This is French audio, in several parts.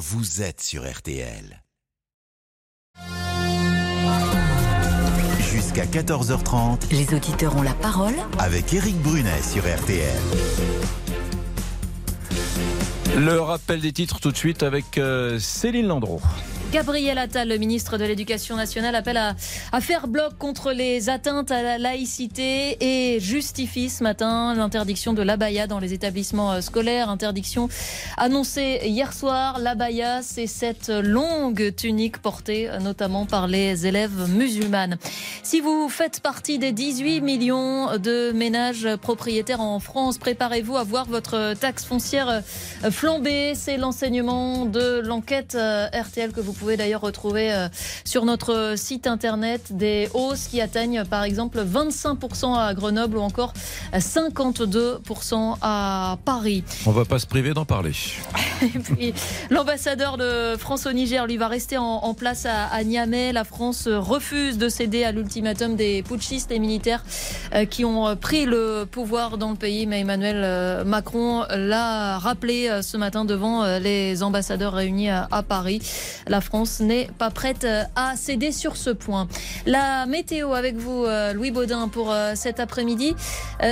vous êtes sur RTL. Jusqu'à 14h30, Les auditeurs ont la parole. avec Eric Brunet sur RTL. Le rappel des titres tout de suite avec euh, Céline Landreau. Gabriel Attal, le ministre de l'Éducation nationale, appelle à, faire bloc contre les atteintes à la laïcité et justifie ce matin l'interdiction de l'abaya dans les établissements euh, scolaires. Interdiction annoncée hier soir. L'abaya, c'est cette longue tunique portée euh, notamment par les élèves musulmanes. Si vous faites partie des 18 millions de ménages propriétaires en France, préparez-vous à voir votre taxe foncière euh, flamber. C'est l'enseignement de l'enquête RTL que vous pouvez d'ailleurs retrouver euh, sur notre site internet. Des hausses qui atteignent par exemple 25% à Grenoble ou encore 52% à Paris. On va pas se priver d'en parler. L'ambassadeur de France au Niger, lui, va rester en, en place à, à Niamey. La France refuse de céder à l'ultimatum des putschistes et militaires euh, qui ont pris le pouvoir dans le pays. Mais Emmanuel euh, Macron l'a rappelé ce matin devant les ambassadeurs réunis à, à Paris. La France n'est pas prête euh, à céder sur ce point. La météo avec vous, euh, Louis Baudin, pour euh, cet après-midi,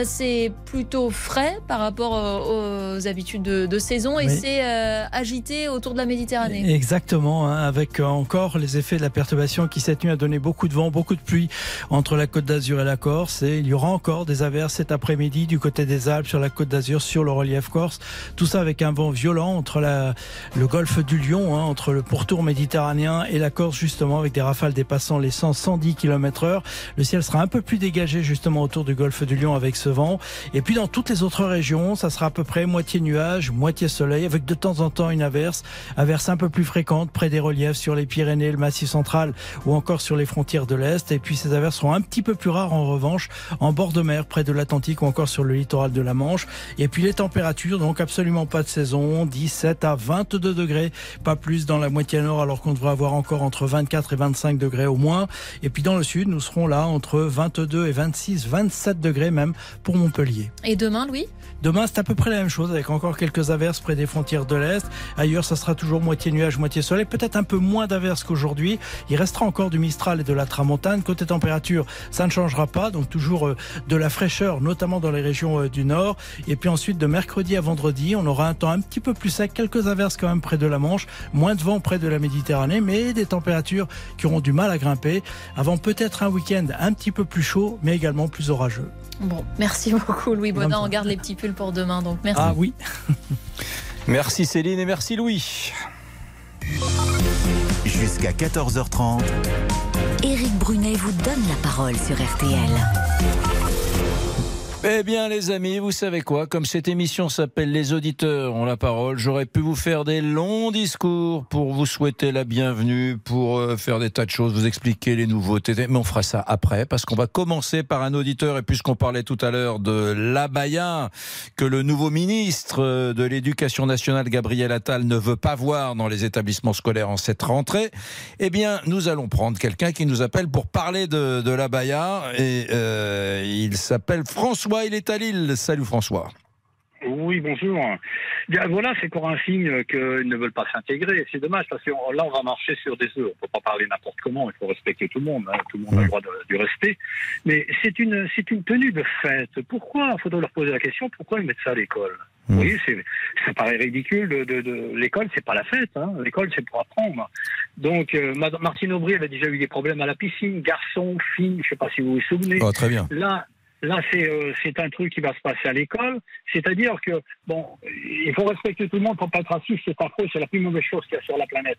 c'est plutôt frais par rapport aux habitudes de, de saison et Oui. c'est agité autour de la Méditerranée. Exactement, hein, avec encore les effets de la perturbation qui cette nuit a donné beaucoup de vent, beaucoup de pluie entre la côte d'Azur et la Corse. Et il y aura encore des averses cet après-midi du côté des Alpes, sur la côte d'Azur, sur le relief corse. Tout ça avec un vent violent entre la, le golfe du Lion, hein, entre le pourtour méditerranéen et la Corse, justement, avec des rafales dépassant les 100-110 km heure. Le ciel sera un peu plus dégagé, justement, autour du golfe du Lion avec ce vent. Et puis dans toutes les autres régions, ça sera à peu près moitié nuage, moitié soleil, avec de temps en temps une averse, averse un peu plus fréquente près des reliefs sur les Pyrénées, le Massif central ou encore sur les frontières de l'Est. Et puis ces averses seront un petit peu plus rares en revanche en bord de mer, près de l'Atlantique ou encore sur le littoral de la Manche. Et puis les températures, donc absolument pas de saison, 17 à 22 degrés, pas plus dans la moitié nord alors qu'on devrait avoir encore entre 24 et 25 degrés au moins. Et puis dans le sud, nous serons là entre 22 et 26, 27 degrés même pour Montpellier. Et demain, Louis? Demain, c'est à peu près la même chose, avec encore quelques averses près des frontières de l'Est. Ailleurs, ça sera toujours moitié nuage, moitié soleil. Peut-être un peu moins d'averses qu'aujourd'hui. Il restera encore du Mistral et de la Tramontane. Côté température, ça ne changera pas. Donc toujours euh, de la fraîcheur, notamment dans les régions euh, du nord. Et puis ensuite, de mercredi à vendredi, on aura un temps un petit peu plus sec. Quelques averses quand même près de la Manche. Moins de vent près de la Méditerranée, mais des températures qui auront du mal à grimper. Avant peut-être un week-end un petit peu plus chaud, mais également plus orageux. Bon, merci beaucoup, Louis Baudin. On garde les petits pulls pour demain, donc merci. Ah oui. Merci Céline et merci Louis. Jusqu'à 14h30, Éric Brunet vous donne la parole sur RTL. Eh bien les amis, vous savez quoi? Comme cette émission s'appelle Les auditeurs ont la parole, j'aurais pu vous faire des longs discours pour vous souhaiter la bienvenue, pour euh, faire des tas de choses, vous expliquer les nouveautés. Mais on fera ça après, parce qu'on va commencer par un auditeur, et puisqu'on parlait tout à l'heure de l'abaya, que le nouveau ministre euh, de l'Éducation nationale, Gabriel Attal, ne veut pas voir dans les établissements scolaires en cette rentrée, eh bien nous allons prendre quelqu'un qui nous appelle pour parler de, de l'abaya, et euh, il s'appelle François, il est à Lille. Salut François. Oui, bonjour. Bien, voilà, c'est encore un signe qu'ils ne veulent pas s'intégrer. C'est dommage parce que là, on va marcher sur des œufs. On ne peut pas parler n'importe comment. Il faut respecter tout le monde. hein. Tout le monde a le droit du respect. Mais c'est une, c'est une tenue de fête. Pourquoi? Il faudrait leur poser la question pourquoi ils mettent ça à l'école? Vous voyez, ça paraît ridicule. De, de, de- l'école, c'est pas la fête. Hein. L'école, c'est pour apprendre. Donc, euh, Martine Aubry avait déjà eu des problèmes à la piscine. Garçons, filles, je sais pas si vous vous souvenez. Oh, très bien. Là, là, c'est euh, un truc qui va se passer à l'école. C'est-à-dire que bon, il faut respecter tout le monde pour pas être raciste. C'est affreux, c'est la plus mauvaise chose qu'il y a sur la planète.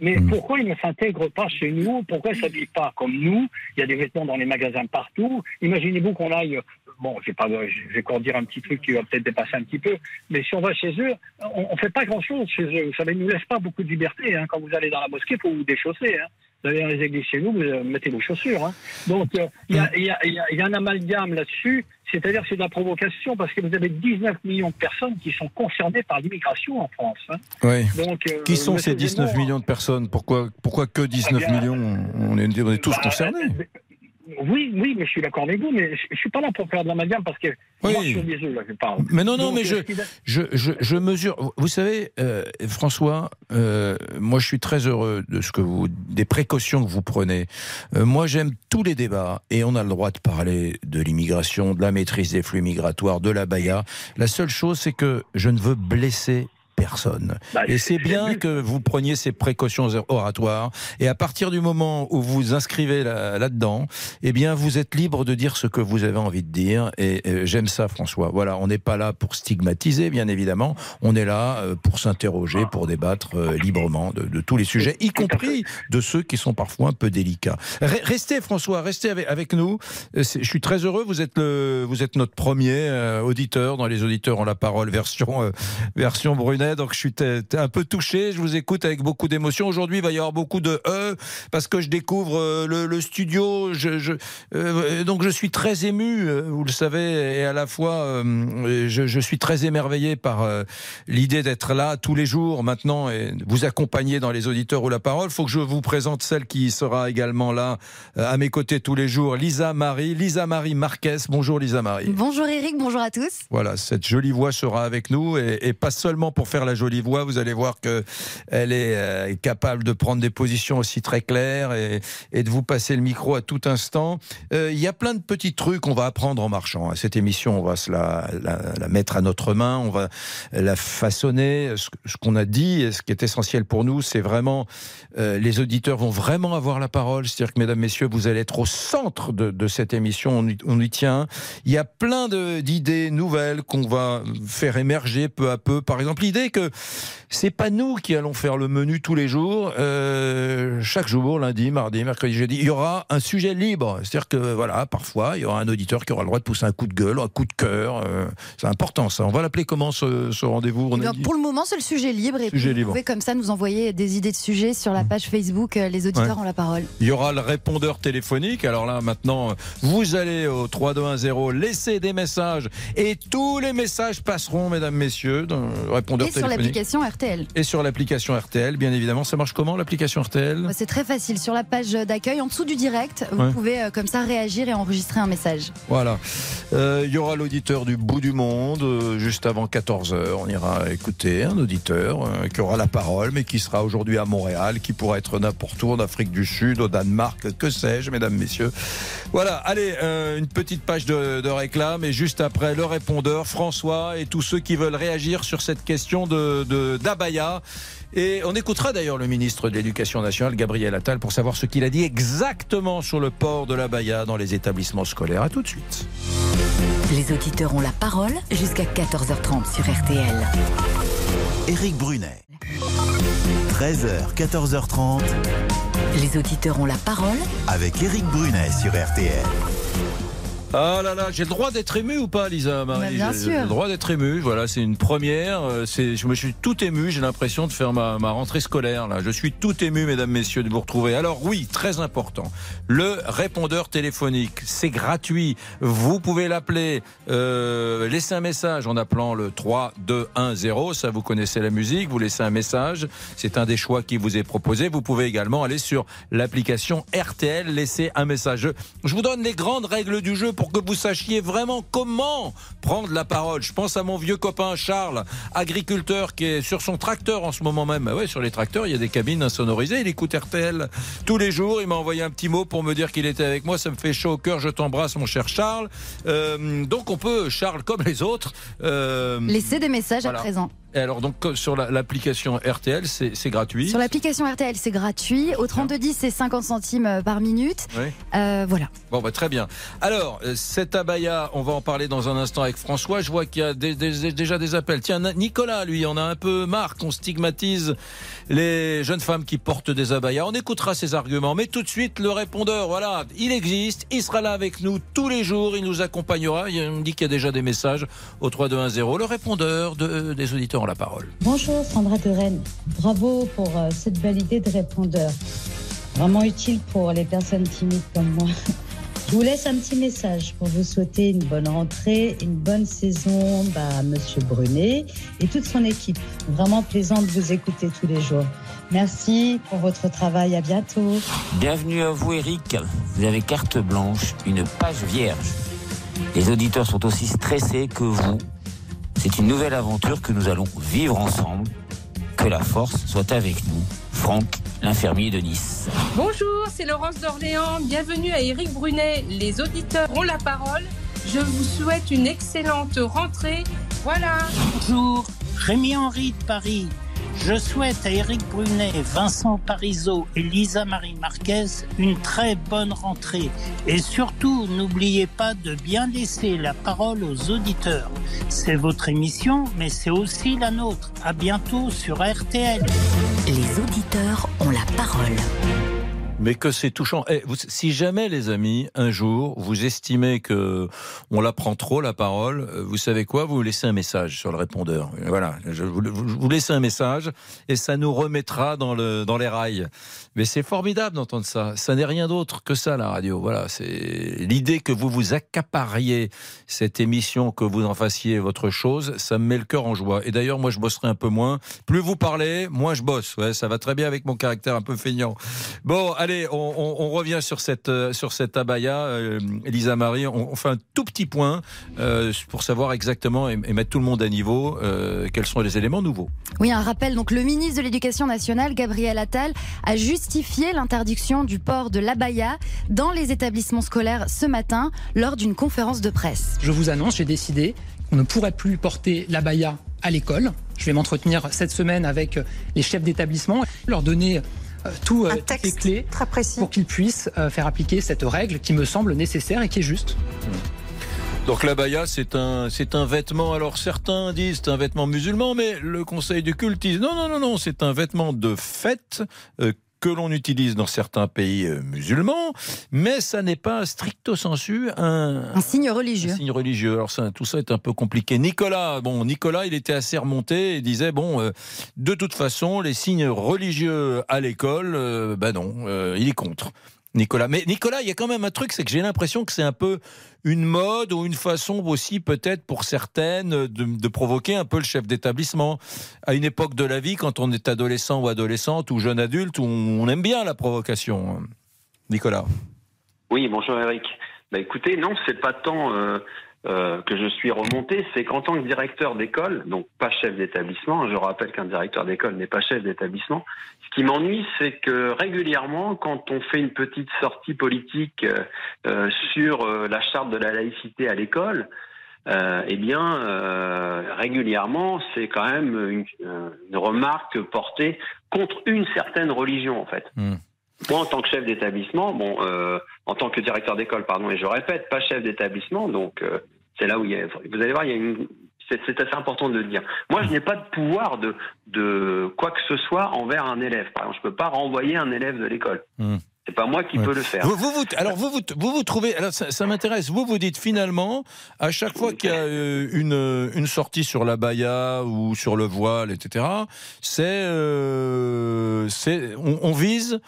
Mais Mm. pourquoi ils ne s'intègrent pas chez nous? Pourquoi ils ne s'habillent pas comme nous? Il y a des vêtements dans les magasins partout. Imaginez-vous qu'on aille. Bon, je vais pas, je vais encore dire un petit truc qui va peut-être dépasser un petit peu. Mais si on va chez eux, on, on fait pas grand-chose chez eux. Vous savez, ils nous laissent pas beaucoup de liberté. Hein. Quand vous allez dans la mosquée, faut vous déchausser. Hein. Vous dans les églises chez nous, vous euh, mettez vos chaussures. Hein. Donc, euh, il y, a, y, y y un amalgame là-dessus. C'est-à-dire que c'est de la provocation parce que vous avez 19 millions de personnes qui sont concernées par l'immigration en France. hein. Oui. Donc, euh, Qui sont ces 19 Zemmour, millions de personnes? Pourquoi, pourquoi que 19 Eh bien, millions? On est, on est tous bah, concernés. Oui, oui, mais je suis d'accord avec vous, mais je, je suis pas là pour faire de l'amalgame parce que Oui. moi, sur des œufs, là, je parle. Mais non, non, Donc, mais je, je, je, je mesure. Vous savez, euh, François, euh, moi je suis très heureux de ce que vous, des précautions que vous prenez. Euh, moi j'aime tous les débats et on a le droit de parler de l'immigration, de la maîtrise des flux migratoires, de la baya. La seule chose, c'est que je ne veux blesser personne. Bah, Et c'est bien que vous preniez ces précautions oratoires. Et à partir du moment où vous inscrivez là- là-dedans, eh bien, vous êtes libre de dire ce que vous avez envie de dire. Et j'aime ça, François. Voilà, on n'est pas là pour stigmatiser, bien évidemment. On est là euh, pour s'interroger, pour débattre euh, librement de, de tous les sujets, y compris de ceux qui sont parfois un peu délicats. Re- Restez, François, restez avec, avec nous. Euh, Je suis très heureux. Vous êtes, le, vous êtes notre premier euh, auditeur. Dans les auditeurs ont la parole, version, euh, version Donc je suis un peu touché. Je vous écoute avec beaucoup d'émotion. Aujourd'hui, il va y avoir beaucoup de E parce que je découvre euh, le, le studio. Je, je- euh, donc je suis très ému, euh, vous le savez, et à la fois euh, je, je suis très émerveillé par euh, l'idée d'être là tous les jours maintenant et vous accompagner dans les auditeurs ou la parole. Il faut que je vous présente celle qui sera également là à mes côtés tous les jours, Lisa Marie, Lisa Marie Marquez. Bonjour Lisa Marie. Bonjour Eric, bonjour à tous. Voilà, cette jolie voix sera avec nous et, et pas seulement pour faire la jolie voix. Vous allez voir que elle est euh, capable de prendre des positions aussi très claires et, de vous passer le micro à tout instant. Euh, Il y a plein de petits trucs qu'on va apprendre en marchant. Cette émission, on va se la, mettre à notre main, on va la façonner. Ce, qu'on a dit et ce qui est essentiel pour nous, c'est vraiment euh, les auditeurs vont vraiment avoir la parole. C'est-à-dire que, mesdames, messieurs, vous allez être au centre de, cette émission. On y, on y tient. Il y a plein d'idées nouvelles qu'on va faire émerger peu à peu. Par exemple, l'idée que c'est pas nous qui allons faire le menu tous les jours. Euh, chaque jour, lundi, mardi, mercredi, jeudi, il y aura un sujet libre. C'est-à-dire que voilà, parfois, il y aura un auditeur qui aura le droit de pousser un coup de gueule, un coup de cœur. Euh, c'est important, ça. On va l'appeler comment ce, ce rendez-vous Eh dit pour le moment, c'est le sujet libre et Sujet puis libre. vous pouvez comme ça nous envoyer des idées de sujets sur la page Facebook. euh, Les auditeurs Ouais. ont la parole. Il y aura le répondeur téléphonique. Alors là, maintenant, vous allez au 3210, laisser des messages et tous les messages passeront, mesdames, messieurs, dans le répondeur sur l'application RTL. Et sur l'application RTL, bien évidemment. Ça marche comment l'application RTL Bah, C'est très facile. Sur la page d'accueil, en dessous du direct, vous Ouais. pouvez euh, comme ça réagir et enregistrer un message. Voilà. Euh, il y aura l'auditeur du bout du monde, euh, juste avant 14h. On ira écouter un auditeur euh, qui aura la parole, mais qui sera aujourd'hui à Montréal, qui pourra être n'importe où, en Afrique du Sud, au Danemark, que sais-je, mesdames, messieurs. Voilà, allez, euh, une petite page de, de réclame, et juste après, le répondeur, François, et tous ceux qui veulent réagir sur cette question de de- d'Abaya. Et on écoutera d'ailleurs le ministre de l'Éducation nationale, Gabriel Attal, pour savoir ce qu'il a dit exactement sur le port de l'Abaya dans les établissements scolaires. À tout de suite. Les auditeurs ont la parole jusqu'à 14h30 sur RTL. Éric Brunet. 13h, 14h30 Les auditeurs ont la parole avec Éric Brunet sur RTL. Ah là là, j'ai le droit d'être ému ou pas, Lisa Marie bien J'ai- sûr. J'ai le droit d'être ému. Voilà, c'est une première. euh, C'est, je me suis tout ému. J'ai l'impression de faire ma, ma rentrée scolaire. Là, je suis tout ému, mesdames, messieurs, de vous retrouver. Alors oui, très important. Le répondeur téléphonique, c'est gratuit. Vous pouvez l'appeler, euh, laisser un message en appelant le 3210. Ça, vous connaissez la musique. Vous laissez un message. C'est un des choix qui vous est proposé. Vous pouvez également aller sur l'application RTL, laisser un message. Je, je vous donne les grandes règles du jeu pour que vous sachiez vraiment comment prendre la parole. Je pense à mon vieux copain Charles, agriculteur qui est sur son tracteur en ce moment même. Bah ouais, sur les tracteurs, il y a des cabines insonorisées. Il écoute RTL tous les jours. Il m'a envoyé un petit mot pour me dire qu'il était avec moi. Ça me fait chaud au cœur. Je t'embrasse, mon cher Charles. Euh, donc on peut, Charles, comme les autres. euh, Laissez des messages Voilà. à présent. Et alors donc sur la- l'application RTL, c'est gratuit. Sur l'application RTL, c'est gratuit. Au 3210, c'est 50 centimes euh, par minute. Oui. Euh, voilà. Bon, bah, très bien. Alors, euh, cet abaya, on va en parler dans un instant avec François. Je vois qu'il y a des- des- déjà des appels. Tiens, Nicolas, lui, en a un peu marre qu'on stigmatise les jeunes femmes qui portent des abayas. On écoutera ses arguments. Mais tout de suite, le répondeur, voilà, il existe. Il sera là avec nous tous les jours. Il nous accompagnera. Il me dit qu'il y a déjà des messages au 3210. Le répondeur de- des auditeurs la parole. Bonjour Sandra de Rennes. Bravo pour euh, cette belle idée de répondeur. Vraiment utile pour les personnes timides comme moi. Je vous laisse un petit message pour vous souhaiter une bonne rentrée, une bonne saison bah, à Monsieur Brunet et toute son équipe. Vraiment plaisant de vous écouter tous les jours. Merci pour votre travail. À bientôt. Bienvenue à vous, Eric. Vous avez carte blanche, une page vierge. Les auditeurs sont aussi stressés que vous. C'est une nouvelle aventure que nous allons vivre ensemble. Que la force soit avec nous. Franck, l'infirmier de Nice. Bonjour, c'est Laurence d'Orléans. Bienvenue à Éric Brunet. Les auditeurs ont la parole. Je vous souhaite une excellente rentrée. Voilà. Bonjour, Rémi Henry de Paris. Je souhaite à Éric Brunet, Vincent Parisot et Lisa Marie Marquez une très bonne rentrée. Et surtout, n'oubliez pas de bien laisser la parole aux auditeurs. C'est votre émission, mais c'est aussi la nôtre. À bientôt sur RTL. Les auditeurs ont la parole. Mais que c'est touchant. Eh, si jamais, les amis, un jour, vous estimez que on la prend trop la parole, euh, vous savez quoi? Vous laissez un message sur le répondeur. Voilà, vous, laissez un message et ça nous remettra dans, le, dans les rails. Mais c'est formidable d'entendre ça. Ça n'est rien d'autre que ça, la radio. Voilà, c'est l'idée que vous vous accapariez cette émission, que vous en fassiez votre chose, ça me met le cœur en joie. Et d'ailleurs, moi, je bosserai un peu moins. Plus vous parlez, moins je bosse. Ouais, ça va très bien avec mon caractère un peu feignant. Bon, on, on- on revient sur cette, euh, sur cette abaya, euh, Elisa Marie. On, on fait un tout petit point euh, pour savoir exactement et, et mettre tout le monde à niveau euh, quels sont les éléments nouveaux. Oui, un rappel. Donc, le ministre de l'Éducation nationale, Gabriel Attal, a justifié l'interdiction du port de l'abaya dans les établissements scolaires ce matin lors d'une conférence de presse. Je vous annonce, j'ai décidé qu'on ne pourrait plus porter l'abaya à l'école. Je vais m'entretenir cette semaine avec les chefs d'établissement, leur donner euh, tout, euh, toutes les clés pour qu'ils puissent euh, faire appliquer cette règle qui me semble nécessaire et qui est juste. Donc l'abaya, c'est un, c'est un vêtement. Alors certains disent c'est un vêtement musulman, mais le Conseil du culte dit non, non, non, non, c'est un vêtement de fête. euh, que l'on utilise dans certains pays euh, musulmans, mais ça n'est pas stricto sensu un, Un signe religieux. un signe religieux. Alors ça, tout ça est un peu compliqué. Nicolas, bon, Nicolas, il était assez remonté et disait bon, euh, de toute façon, les signes religieux à l'école, euh, ben non, euh, il est contre. Nicolas. Mais Nicolas, il y a quand même un truc, c'est que j'ai l'impression que c'est un peu une mode ou une façon aussi peut-être pour certaines de, de provoquer un peu le chef d'établissement. À une époque de la vie, quand on est adolescent ou adolescente ou jeune adulte, on, aime bien la provocation. Nicolas. Oui, bonjour Eric. Bah écoutez, non, c'est pas tant euh, euh, que je suis remonté, c'est qu'en tant que directeur d'école, donc pas chef d'établissement, je rappelle qu'un directeur d'école n'est pas chef d'établissement, ce qui m'ennuie, c'est que régulièrement, quand on fait une petite sortie politique euh, euh, sur euh, la charte de la laïcité à l'école, eh bien, régulièrement, c'est quand même une, une remarque portée contre une certaine religion, en fait. Moi, en tant que chef d'établissement, bon, euh, en tant que directeur d'école, pardon, et je répète, pas chef d'établissement, donc euh, c'est là où il y a, vous allez voir, il y a une, c'est, assez important de le dire. Moi, je n'ai pas de pouvoir de, de quoi que ce soit envers un élève. Par exemple, je peux pas renvoyer un élève de l'école. C'est pas moi qui Ouais. peux le faire. Vous, vous, vous- alors vous, vous, vous, vous trouvez, alors ça, ça m'intéresse, vous vous dites finalement, à chaque fois qu'il y a euh, une, une sortie sur la baya ou sur le voile, etc., c'est, euh, c'est on, on vise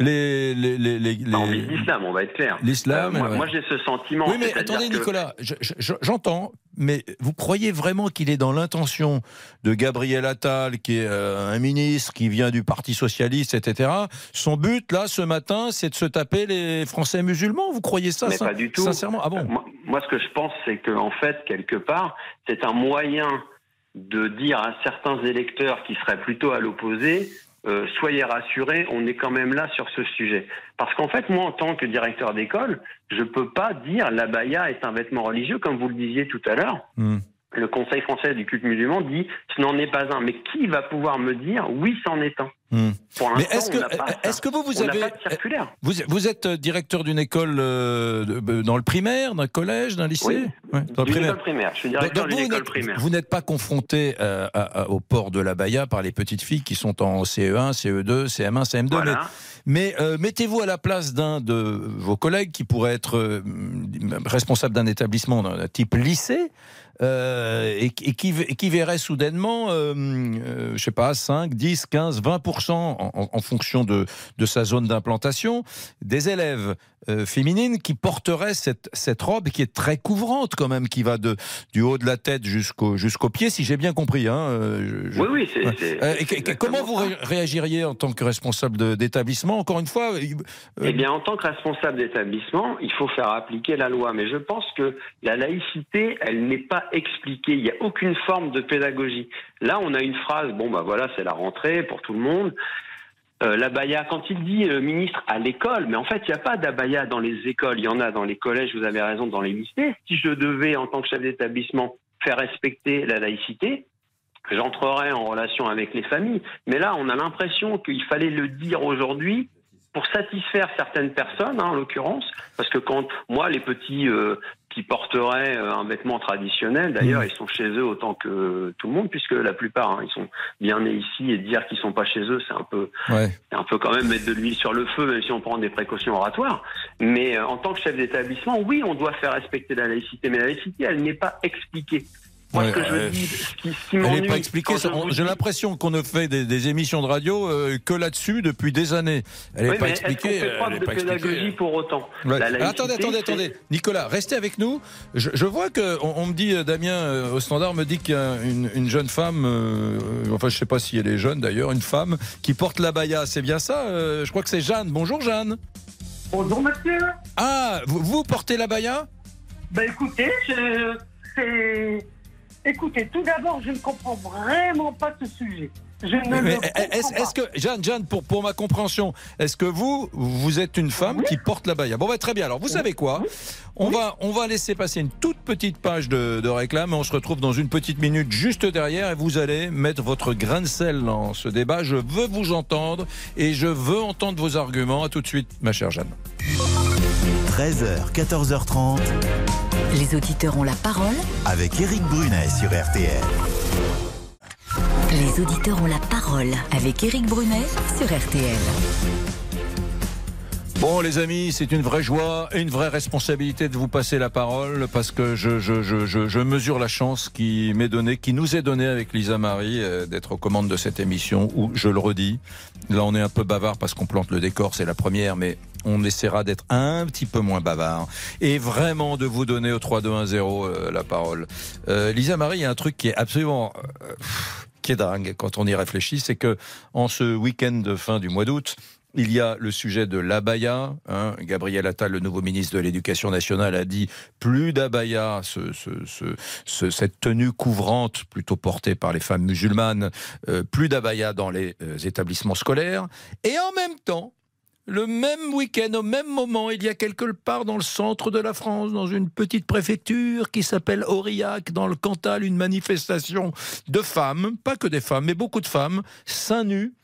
les... les, les, les- Bah, les- l'islam, on va être clair. L'islam, Euh, moi, ouais. moi, j'ai ce sentiment. Oui, mais attendez, que- Nicolas, je- je- j'entends, mais vous croyez vraiment qu'il est dans l'intention de Gabriel Attal, qui est euh, un ministre qui vient du Parti Socialiste, etc. Son but, là, ce matin, c'est de se taper les Français musulmans Vous croyez ça Mais pas du tout. Sincèrement? Ah bon? Moi, moi, ce que je pense, c'est qu'en fait, quelque part, c'est un moyen de dire à certains électeurs qui seraient plutôt à l'opposé, euh, soyez rassurés, on est quand même là sur ce sujet. Parce qu'en fait, moi, en tant que directeur d'école, je peux pas dire l'abaya est un vêtement religieux, comme vous le disiez tout à l'heure. Hmm. Le Conseil français du culte musulman dit ce n'en est pas un. Mais qui va pouvoir me dire oui, c'en est un? Hmm. Pour Mais est-ce que, est-ce que vous, vous avez. Vous, vous êtes euh, directeur d'une école euh, dans le primaire, d'un collège, d'un lycée? Oui. Ouais, dans le primaire. primaire. Je suis directeur d'une vous école n'êtes- primaire. Vous n'êtes pas confronté euh, à- à- au port de la baya par les petites filles qui sont en CE1, CE2, CM1, CM2. Voilà. Mais, mais, euh, mettez-vous à la place d'un de vos collègues qui pourrait être euh, responsable d'un établissement d'un type lycée. Euh, et, qui, qui, verrait soudainement, euh, euh, je sais pas, 5, 10, 15, 20% en, fonction de, de sa zone d'implantation, des élèves euh, féminines qui porteraient cette, cette robe qui est très couvrante quand même, qui va de, du haut de la tête jusqu'au jusqu'au pied, si j'ai bien compris. Hein, Oui, oui, c'est. comment vous réagiriez en tant que responsable d'établissement? Encore une fois. Eh bien, en tant que responsable d'établissement, il faut faire appliquer la loi. Mais je pense que la laïcité, elle n'est pas expliquée. Il n'y a aucune forme de pédagogie. Là, on a une phrase, bon, bah voilà, c'est la rentrée pour tout le monde. Euh, l'abaya, quand il dit euh, ministre à l'école, mais en fait, il n'y a pas d'abaya dans les écoles, il y en a dans les collèges, vous avez raison, dans les lycées. Si je devais, en tant que chef d'établissement, faire respecter la laïcité, j'entrerais en relation avec les familles. Mais là, on a l'impression qu'il fallait le dire aujourd'hui pour satisfaire certaines personnes, hein, en l'occurrence, parce que quand moi, les petits euh, qui porteraient euh, un vêtement traditionnel, d'ailleurs, mmh. ils sont chez eux autant que tout le monde, puisque la plupart, hein, ils sont bien nés ici, et dire qu'ils sont pas chez eux, c'est un peu, un peu quand même mettre de l'huile sur le feu, même si on prend des précautions oratoires. Mais euh, en tant que chef d'établissement, oui, on doit faire respecter la laïcité, mais la laïcité, elle n'est pas expliquée. Moi, ce que je dis, ce qui, Elle n'est pas expliquée. J'ai l'impression qu'on ne fait des, émissions de radio euh, que là-dessus depuis des années. Elle n'est pas expliquée. Est elle de pédagogie pour autant? attendez, attendez, attendez. Nicolas, restez avec nous. Je, vois que on, me dit, euh, Damien euh, au standard me dit qu'il y a une, jeune femme, enfin je ne sais pas si elle est jeune d'ailleurs, une femme qui porte la baya. C'est bien ça Je crois que c'est Jeanne. Bonjour Jeanne. Bonjour monsieur. Ah, vous, vous portez la baya Ben écoutez, c'est Écoutez, tout d'abord, je ne comprends vraiment pas ce sujet. Je ne est-ce, que, Jeanne, Jeanne pour, pour ma compréhension, est-ce que vous, vous êtes une femme qui porte la baya Bon, bah, très bien. Alors, vous savez quoi? On, va, on va laisser passer une toute petite page de, de réclame. On se retrouve dans une petite minute juste derrière et vous allez mettre votre grain de sel dans ce débat. Je veux vous entendre et je veux entendre vos arguments. À tout de suite, ma chère Jeanne. 13h, 14h30. Les auditeurs ont la parole avec Éric Brunet sur RTL. Les auditeurs ont la parole avec Éric Brunet sur RTL. Bon, les amis, c'est une vraie joie et une vraie responsabilité de vous passer la parole parce que je, je, je, je mesure la chance qui m'est donnée, qui nous est donnée avec Lisa Marie euh, d'être aux commandes de cette émission où, je le redis, là on est un peu bavard parce qu'on plante le décor, c'est la première, mais on essaiera d'être un petit peu moins bavard et vraiment de vous donner au 3-2-1-0 euh, la parole. Euh, Lisa Marie, il y a un truc qui est absolument... qui est dingue quand on y réfléchit, c'est que en ce week-end de fin du mois d'août, il y a le sujet de l'abaya. Hein. Gabriel Attal, le nouveau ministre de l'Éducation nationale, a dit plus d'abaya, cette tenue couvrante plutôt portée par les femmes musulmanes, euh, plus d'abaya dans les euh, établissements scolaires. Et en même temps, le même week-end, au même moment, il y a quelque part dans le centre de la France, dans une petite préfecture qui s'appelle Aurillac, dans le Cantal, une manifestation de femmes, pas que des femmes, mais beaucoup de femmes, seins nus,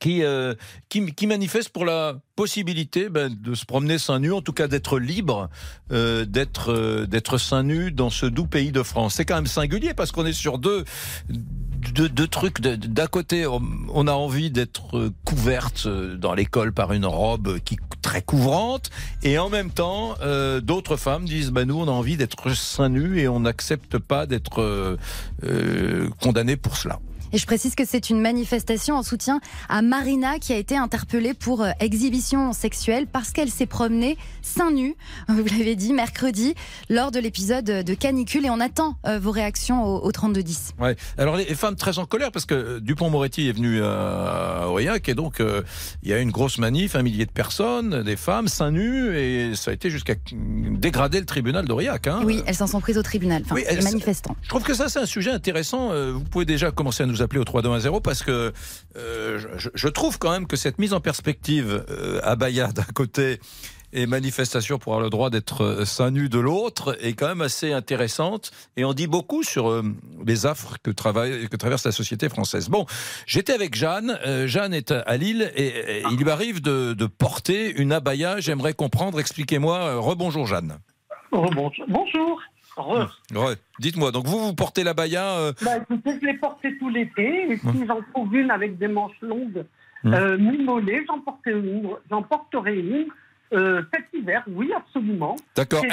qui, euh, qui, qui, manifeste pour la possibilité ben, de se promener seins nus, en tout cas d'être libre, euh, d'être euh, d'être seins nus dans ce doux pays de France. C'est quand même singulier parce qu'on est sur deux, deux, deux trucs. D'un côté, on a envie d'être couverte dans l'école par une robe qui très couvrante, et en même temps, euh, d'autres femmes disent ben, nous, on a envie d'être seins nus et on n'accepte pas d'être euh, condamné pour cela. Et je précise que c'est une manifestation en soutien à Marina qui a été interpellée pour euh, exhibition sexuelle parce qu'elle s'est promenée seins nus, vous l'avez dit, mercredi, lors de l'épisode de Canicule. Et on attend euh, vos réactions au, 3210. Ouais. Alors les femmes très en colère parce que euh, Dupont-Moretti est venu à Aurillac et donc il y a une grosse manif, un millier de personnes, des femmes seins nus et ça a été jusqu'à dégrader le tribunal d'Aurillac. Hein. Oui, elles s'en sont prises au tribunal, enfin, les manifestants. Je trouve que ça c'est un sujet intéressant. Vous pouvez déjà commencer à nous appeler au 3-2-1-0 parce que euh, je, trouve quand même que cette mise en perspective euh, à Bayard d'un côté et manifestation pour avoir le droit d'être euh, seins nus de l'autre est quand même assez intéressante et on dit beaucoup sur les affres que, que traverse la société française. Bon, j'étais avec Jeanne. Jeanne est à Lille et, il lui arrive de, porter une abaya. J'aimerais comprendre. Expliquez-moi. Rebonjour Jeanne. Bonjour. Ouais. Dites-moi, donc vous, vous portez la baya euh... bah, écoutez, Je l'ai portée tout l'été. Et si hum. j'en trouve une avec des manches longues, hum. euh, mi-mollet, j'en porterai une. J'en porterai une. Euh, cet hiver, oui, absolument. D'accord.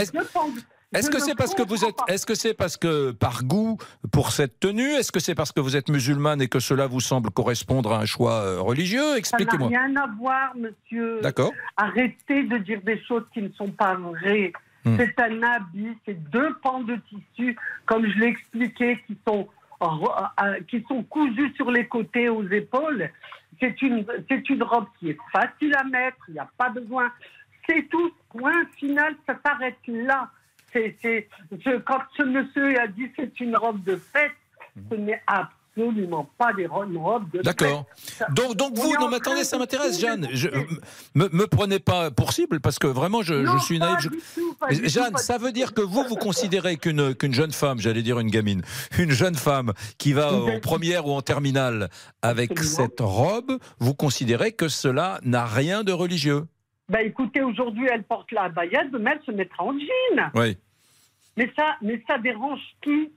Est-ce que c'est parce que vous êtes, est-ce que c'est parce que par goût pour cette tenue, est-ce que c'est parce que vous êtes musulmane et que cela vous semble correspondre à un choix euh, religieux? Expliquez-moi. Ça n'a rien à voir, monsieur. D'accord. Arrêtez de dire des choses qui ne sont pas vraies. Hmm. C'est un habit, c'est deux pans de tissu, comme je l'ai expliqué, qui sont euh, qui sont cousus sur les côtés, aux épaules. C'est une, c'est une robe qui est facile à mettre, il n'y a pas besoin. C'est tout, point final, ça s'arrête là. C'est, c'est, quand ce monsieur a dit c'est une robe de fête, ce n'est absolument pas des robes de D'accord. Donc, donc vous, non, mais attendez, ça m'intéresse, Jeanne. Je, me, me prenez pas pour cible parce que vraiment, je, je suis naïf. Jeanne, ça veut dire que vous, vous considérez qu'une qu'une jeune femme, j'allais dire une gamine, une jeune femme qui va en première ou en terminale avec cette robe, vous considérez que cela n'a rien de religieux bah écoutez, aujourd'hui elle porte la baya, demain elle se mettra en jean. Oui. Mais ça, mais ça dérange qui?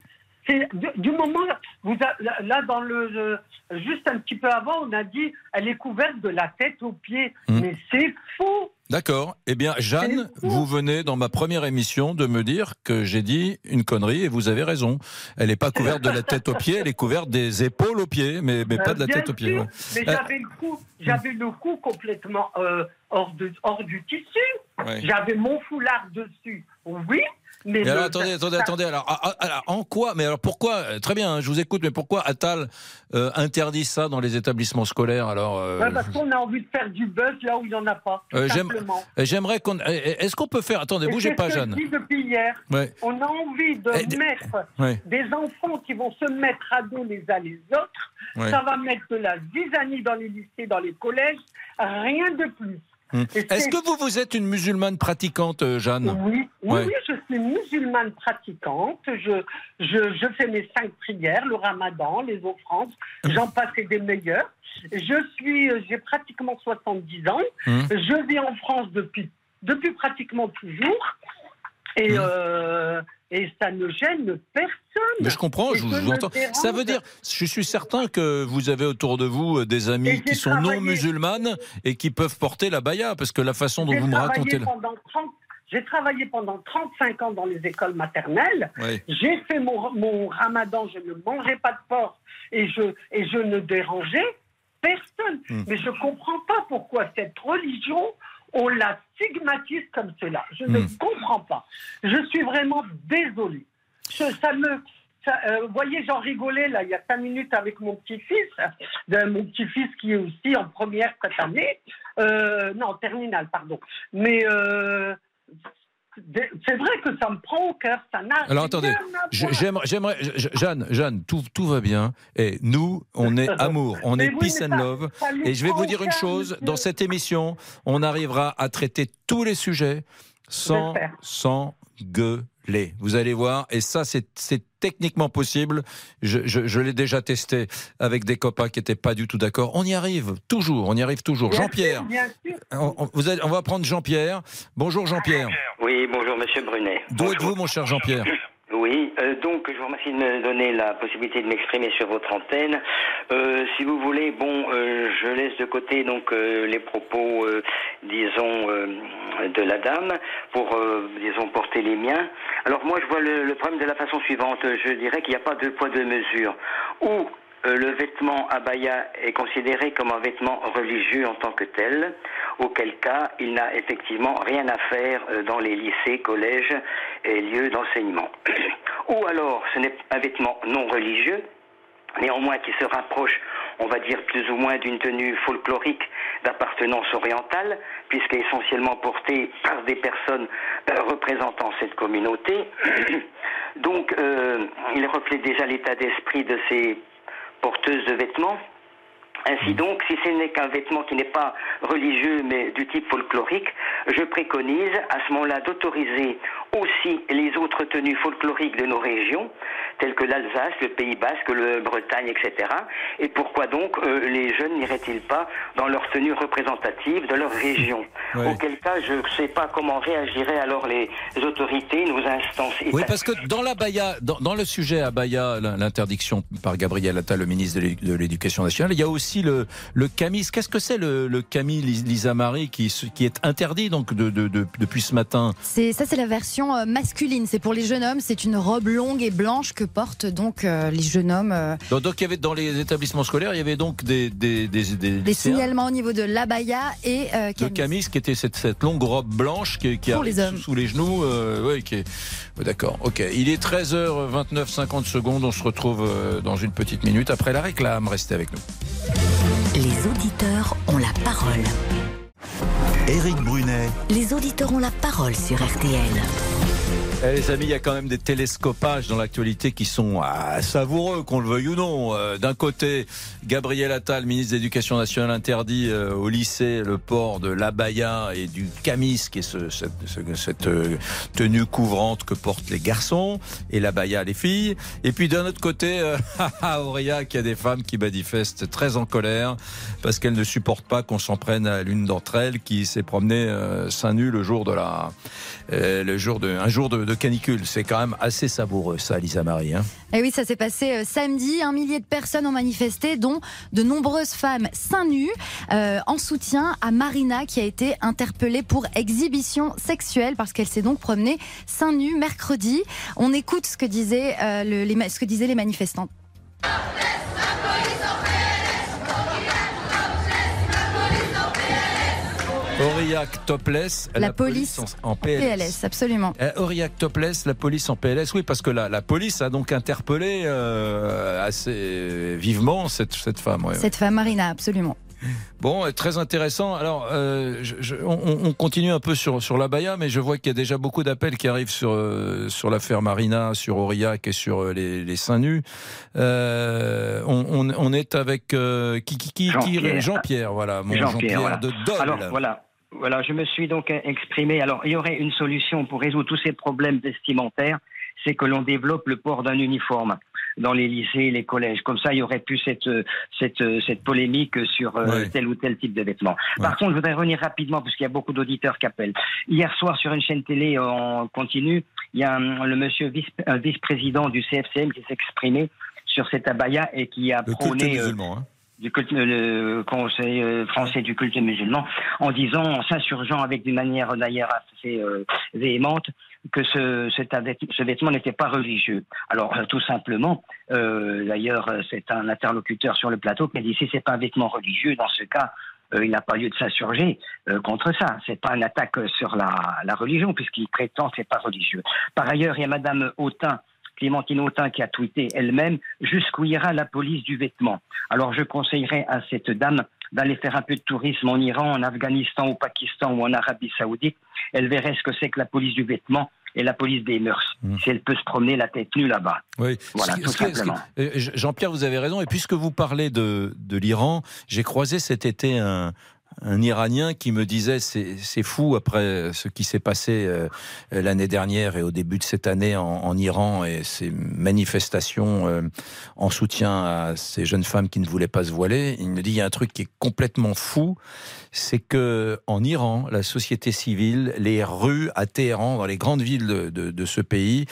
Du, moment vous là dans le juste un petit peu avant, on a dit elle est couverte de la tête aux pieds, hmm. mais c'est faux. D'accord. Eh bien, Jeanne, vous venez dans ma première émission de me dire que j'ai dit une connerie et vous avez raison. Elle n'est pas couverte de la tête aux pieds, elle est couverte des épaules aux pieds, mais, mais pas de la tête aux pieds. Mais euh, j'avais le cou, j'avais le cou complètement euh, hors, de, hors du tissu. J'avais mon foulard dessus. Oui, mais, alors, attendez, attendez, attendez. Alors, ah, ah, alors, en quoi Mais alors, pourquoi euh, Très bien, hein, je vous écoute. Mais pourquoi Attal euh, interdit ça dans les établissements scolaires Alors, euh, parce qu'on a envie de faire du buzz là où il n'y en a pas. J'aimerais qu'on. Est-ce qu'on peut faire Attendez, bougez pas, Jeanne. Je dis depuis hier. On a envie de eh, mettre des enfants qui vont se mettre à dos les uns les autres. Ça va mettre de la zizanie dans les lycées, dans les collèges. Rien de plus. Hmm. Est-ce que vous, vous êtes une musulmane pratiquante, euh, Jeanne? Oui. Oui, je suis musulmane pratiquante. Je, je, je, fais mes cinq prières, le ramadan, les offrandes. Hmm. J'en passe des meilleurs. Je suis, euh, j'ai pratiquement 70 ans. Hmm. Je vis en France depuis, depuis pratiquement toujours. Et, euh, et ça ne gêne personne. Mais je comprends, je vous, entends. Ça veut dire, je suis certain que vous avez autour de vous euh, des amis qui sont non musulmanes et qui peuvent porter la baya, parce que la façon dont vous me racontez. J'ai travaillé pendant 35 ans dans les écoles maternelles. J'ai fait mon, mon, ramadan, je ne mangeais pas de porc et je, et je ne dérangeais personne. Hmm. Mais je ne comprends pas pourquoi cette religion on la stigmatise comme cela. Je ne hmm. comprends pas. Je suis vraiment désolée. ça me, euh, vous voyez, j'en rigolais là il y a cinq minutes avec mon petit-fils, mon petit-fils qui est aussi en première cette année, euh, non, terminale, pardon. Mais euh, c'est vrai que ça me prend au cœur, ça n'a Alors attendez, j'aimerais, Jeanne, Jeanne, tout, tout va bien. Et nous, on est amour, on est peace and love. Et je vais vous dire une chose, dans cette émission, on arrivera à traiter tous les sujets sans, sans gueuler. Vous allez voir, et ça, c'est techniquement possible. Je, l'ai déjà testé avec des copains qui n'étaient pas du tout d'accord. On y arrive toujours, on y arrive toujours. Jean-Pierre, on, on, va prendre Jean-Pierre. Bonjour Jean-Pierre. Oui, bonjour Monsieur Brunet. D'où êtes-vous mon cher Jean-Pierre? Oui, euh, donc je vous remercie de me donner la possibilité de m'exprimer sur votre antenne. Euh, si vous voulez, bon, euh, je laisse de côté donc les propos, disons, de la dame pour, disons, porter les miens. Alors moi, je vois le, le problème de la façon suivante. Je dirais qu'il n'y a pas de poids de mesure. Ou euh, le vêtement abaya est considéré comme un vêtement religieux en tant que tel, auquel cas il n'a effectivement rien à faire euh, dans les lycées, collèges et lieux d'enseignement. Ou alors ce n'est un vêtement non religieux, néanmoins qui se rapproche, on va dire, plus ou moins d'une tenue folklorique d'appartenance orientale, puisqu'elle est essentiellement portée par des personnes euh, représentant cette communauté. Donc, il reflète déjà l'état d'esprit de ces porteuse de vêtements. Ainsi donc, si ce n'est qu'un vêtement qui n'est pas religieux mais du type folklorique, je préconise à ce moment-là d'autoriser aussi les autres tenues folkloriques de nos régions, telles que l'Alsace, le Pays Basque, le Bretagne, etc. Et pourquoi donc euh, les jeunes n'iraient-ils pas dans leur tenue représentative de leur région? Auquel cas, je ne sais pas comment réagiraient alors les autorités, nos instances. Oui, parce que dans la Baïa, dans, le sujet à Baïa, l'interdiction par Gabriel Attal, le ministre de l'Éducation nationale, il y a aussi le, le camis. Qu'est-ce que c'est le, le camis, Lisa Marie, qui, qui est interdit donc de, depuis ce matin? C'est ça, c'est la version euh, masculine. C'est pour les jeunes hommes. C'est une robe longue et blanche que portent donc euh, les jeunes hommes. euh, Donc, il y avait dans les établissements scolaires, il y avait donc des des des, des, des signalements au niveau de l'abaya et euh, de camis. camis qui était cette, cette longue robe blanche qui, qui arrive les sous, sous les genoux. euh, ouais, qui est... D'accord, ok. Il est 13h29, 50 secondes. On se retrouve dans une petite minute après la réclame. Restez avec nous. Les auditeurs ont la parole. Éric Brunet, Les auditeurs ont la parole sur RTL. Eh, les amis, il y a quand même des télescopages dans l'actualité qui sont ah, savoureux, qu'on le veuille ou non. Euh, D'un côté, Gabriel Attal, ministre de l'Éducation nationale, interdit euh, au lycée le port de l'abaya et du camis, qui est ce- cette, ce- cette, euh, tenue couvrante que portent les garçons, et l'abaya les filles. Et puis d'un autre côté, à Aurillac, il y a des femmes qui manifestent très en colère parce qu'elles ne supportent pas qu'on s'en prenne à l'une d'entre elles qui s'est promenée seins nus le jour de la, euh, le jour de, un jour de, de canicule. C'est quand même assez savoureux, ça, Lisa Marie. Hein. Et oui, ça s'est passé euh, samedi. Un millier de personnes ont manifesté, dont de nombreuses femmes seins nus, euh, en soutien à Marina, qui a été interpellée pour exhibition sexuelle parce qu'elle s'est donc promenée seins nus mercredi. On écoute ce que disaient, euh, le- les, ce que disaient les manifestants. Aurillac topless, La police en, en PLS. PLS, absolument. Aurillac topless, la police en PLS. Oui, parce que la, la police a donc interpellé euh, assez vivement cette, cette femme. ouais. Cette femme Marina, absolument. Bon, euh, très intéressant. Alors, euh, je- je- on, on continue un peu sur, sur la Baïa, mais je vois qu'il y a déjà beaucoup d'appels qui arrivent sur, euh, sur l'affaire Marina, sur Aurillac et sur euh, les, les seins nus. Euh, on, on- on est avec euh, qui, qui, qui, qui- Jean-Pierre. Jean-Pierre, voilà, mon Jean-Pierre, Jean-Pierre voilà. de Dole. Alors voilà, voilà, je me suis donc exprimé. Alors il y aurait une solution pour résoudre tous ces problèmes vestimentaires, c'est que l'on développe le port d'un uniforme dans les lycées, les collèges. Comme ça, il y aurait plus cette cette cette polémique sur euh, Ouais. tel ou tel type de vêtements. Par contre, je voudrais revenir rapidement parce qu'il y a beaucoup d'auditeurs qui appellent. Hier soir, sur une chaîne télé en continu, il y a un- le monsieur vice, un vice-président du CFCM qui s'est exprimé sur cet abaya et qui a Le prôné euh, musulman. hein. Du culte, le Conseil euh, français du culte musulman, en disant, en s'insurgeant avec d'une manière d'ailleurs assez euh, véhémente, que ce, cet ce vêtement n'était pas religieux. Alors, euh, tout simplement, euh, d'ailleurs, euh, c'est un interlocuteur sur le plateau qui a dit, si c'est pas un vêtement religieux, dans ce cas, euh, il n'a pas lieu de s'insurger euh, contre ça. C'est pas une attaque sur la, la religion, puisqu'il prétend que c'est pas religieux. Par ailleurs, il y a Madame Autain, Clémentine Autain, qui a tweeté elle-même jusqu'où ira la police du vêtement. Alors, je conseillerais à cette dame d'aller faire un peu de tourisme en Iran, en Afghanistan, au Pakistan ou en Arabie Saoudite. Elle verrait ce que c'est que la police du vêtement et la police des mœurs. Si elle peut se promener la tête nue là-bas. Oui, Voilà, tout simplement. euh, Jean-Pierre, vous avez raison. Et puisque vous parlez de, de l'Iran, j'ai croisé cet été un, un Iranien qui me disait c'est fou après ce qui s'est passé euh, l'année dernière et au début de cette année en, en Iran et ces manifestations euh, en soutien à ces jeunes femmes qui ne voulaient pas se voiler. Il me dit il y a un truc qui est complètement fou, c'est que en Iran, la société civile, les rues à Téhéran, dans les grandes villes de, de- de ce pays,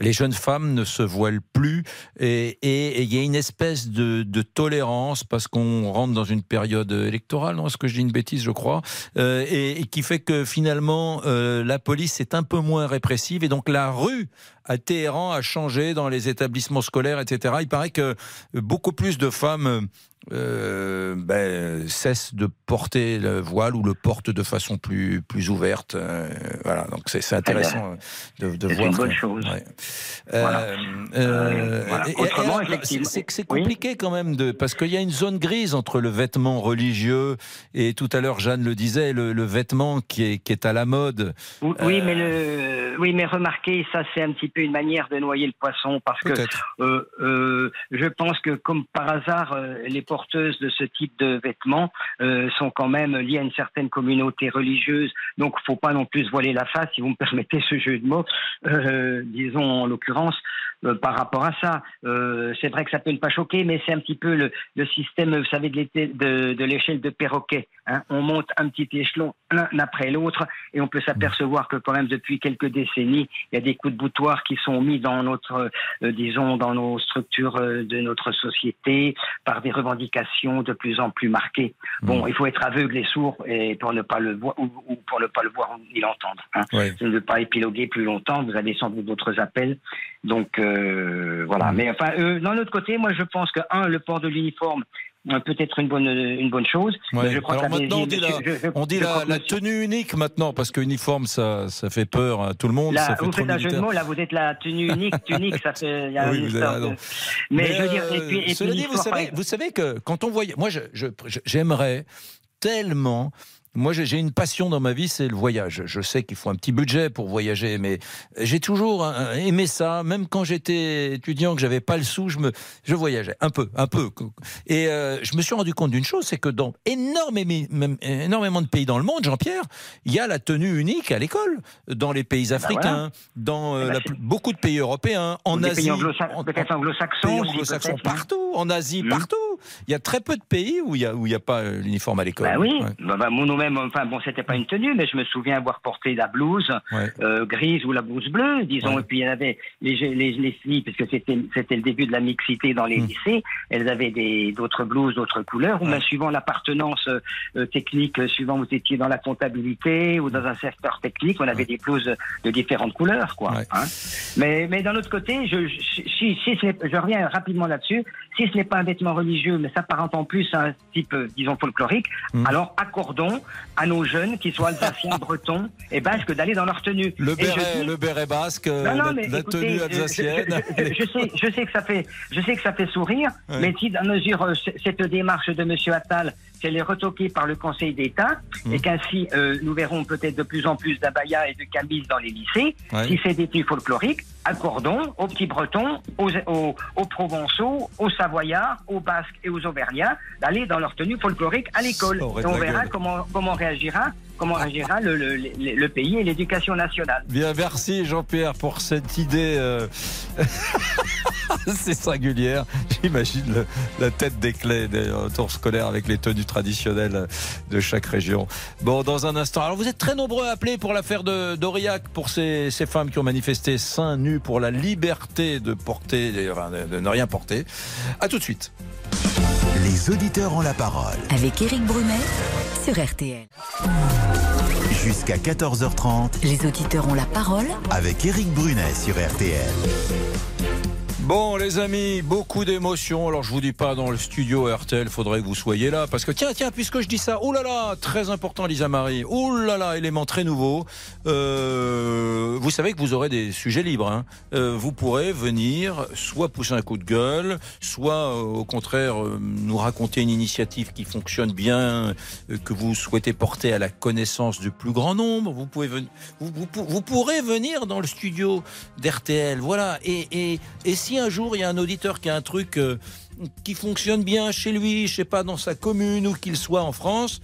les jeunes femmes ne se voilent plus et il y a une espèce de, de tolérance parce qu'on rentre dans une période électorale, non Est-ce que je dis une bêtise, je crois Euh, et, et qui fait que finalement euh, la police est un peu moins répressive et donc la rue à Téhéran a changé dans les établissements scolaires, etc. Il paraît que beaucoup plus de femmes euh, ben, cessent de porter le voile ou le portent de façon plus, plus ouverte. Euh, voilà, donc c'est c'est intéressant de, de C'est voir. une bonne chose. ouais. Voilà. Euh, Euh, voilà. et- et- Autrement, alors, effectivement- c'est- c'est c'est compliqué quand même de parce qu'il y a une zone grise entre le vêtement religieux et tout à l'heure Jeanne le disait le, le vêtement qui est qui est à la mode. Oui, mais le, oui, mais remarquez, ça c'est un petit peu une manière de noyer le poisson parce que euh, euh, je pense que comme par hasard, euh, les porteuses de ce type de vêtements euh, sont quand même liées à une certaine communauté religieuse. Donc, faut pas non plus voiler la face, si vous me permettez ce jeu de mots. Euh, disons en l'occurrence, euh, par rapport à ça. Euh, c'est vrai que ça peut ne pas choquer, mais c'est un petit peu le, le système, vous savez, de, de l'échelle de perroquet. Hein. On monte un petit échelon l'un après l'autre et on peut s'apercevoir que quand même depuis quelques décennies, il y a des coups de boutoir qui sont mis dans notre, euh, disons, dans nos structures de notre société par des revendications de plus en plus marquées. Bon, il faut être aveugle et sourd et pour ne pas le voir ou, pour ne pas le voir ni l'entendre. Hein. Ne pas épiloguer plus longtemps. Vous avez sans doute d'autres appels. Donc euh, voilà. Mais enfin, euh, d'un autre côté, moi je pense que un, le port de l'uniforme euh, peut être une bonne une bonne chose. Je crois Alors maintenant on dit, la, on dit la, tenue unique maintenant parce que uniforme ça ça fait peur à tout le monde. ça fait vous faites un jeu de mots là, vous êtes la tenue unique, tunique, ça fait. Y a oui, une Mais, je veux dire, et puis, et puis dit, vous savez, vous savez que quand on voyait, moi j'aimerais tellement moi, j'ai une passion dans ma vie, c'est le voyage. Je sais qu'il faut un petit budget pour voyager, mais j'ai toujours aimé ça. Même quand j'étais étudiant, que j'avais pas le sou, je me, je voyageais un peu, un peu. Et euh, je me suis rendu compte d'une chose, c'est que dans énormément, énormément de pays dans le monde, Jean-Pierre, il y a la tenue unique à l'école. Dans les pays bah africains, dans euh, eh ben, beaucoup de pays européens, en Asie, peut-être anglo-saxons, anglo partout, en Asie, hmm. partout. Il y a très peu de pays où il n'y a, où il y a pas l'uniforme à l'école. Bah oui, bah, bah, mon même, enfin bon, c'était pas une tenue, mais je me souviens avoir porté la blouse euh, grise ou la blouse bleue, disons. Et puis il y avait les, les, les filles, parce que c'était c'était le début de la mixité dans les hmm. lycées, elles avaient des d'autres blouses, d'autres couleurs, ou même suivant l'appartenance euh, technique, suivant vous étiez dans la comptabilité ou dans un secteur technique, on avait des blouses de différentes couleurs, quoi. Hein. Mais mais d'un autre côté, je, si, si, je reviens rapidement là-dessus, si ce n'est pas un vêtement religieux, mais s'apparentant plus à un type, disons, folklorique, hmm. alors accordons à nos jeunes, qui soient alsaciens, bretons et basques, d'aller dans leur tenue. Le béret, le béret basque, la, tenue alsacienne. Je, sais, je sais que ça fait, je sais que ça fait sourire, mais si dans mesure euh, cette démarche de Monsieur Attal qu'elle est retoquée par le Conseil d'État et mmh. qu'ainsi euh, nous verrons peut-être de plus en plus d'abaya et de camis dans les lycées. Si c'est des tenues folkloriques, accordons aux petits Bretons, aux, aux, Provençaux, aux Savoyards, aux Basques et aux Auvergnats d'aller dans leur tenue folklorique à l'école. On verra comment, comment réagira comment réagira le, pays et l'éducation nationale. Bien, merci Jean-Pierre pour cette idée euh, c'est singulière. J'imagine la tête des clés des tours scolaires avec les tenues traditionnelles de chaque région. Bon, dans un instant. Alors, vous êtes très nombreux à appeler pour l'affaire d'Aurillac, pour ces, femmes qui ont manifesté seins nus pour la liberté de porter, de ne rien porter. À tout de suite. Les auditeurs ont la parole. Avec Éric Brunet sur RTL. Jusqu'à 14h30. Les auditeurs ont la parole. Avec Éric Brunet sur RTL. Bon, les amis, beaucoup d'émotions. Alors, je vous dis pas dans le studio RTL, faudrait que vous soyez là. Parce que, tiens, tiens, puisque je dis ça, oh là là, très important, Lisa Marie. Oh là là, élément très nouveau. Euh, vous savez que vous aurez des sujets libres. Hein. Euh, vous pourrez venir soit pousser un coup de gueule, soit euh, au contraire nous raconter une initiative qui fonctionne bien, que vous souhaitez porter à la connaissance du plus grand nombre. Vous pouvez vous, pourrez venir dans le studio d'RTL. Voilà. Et, et, et si un jour il y a un auditeur qui a un truc euh, qui fonctionne bien chez lui, je sais pas, dans sa commune ou qu'il soit en France,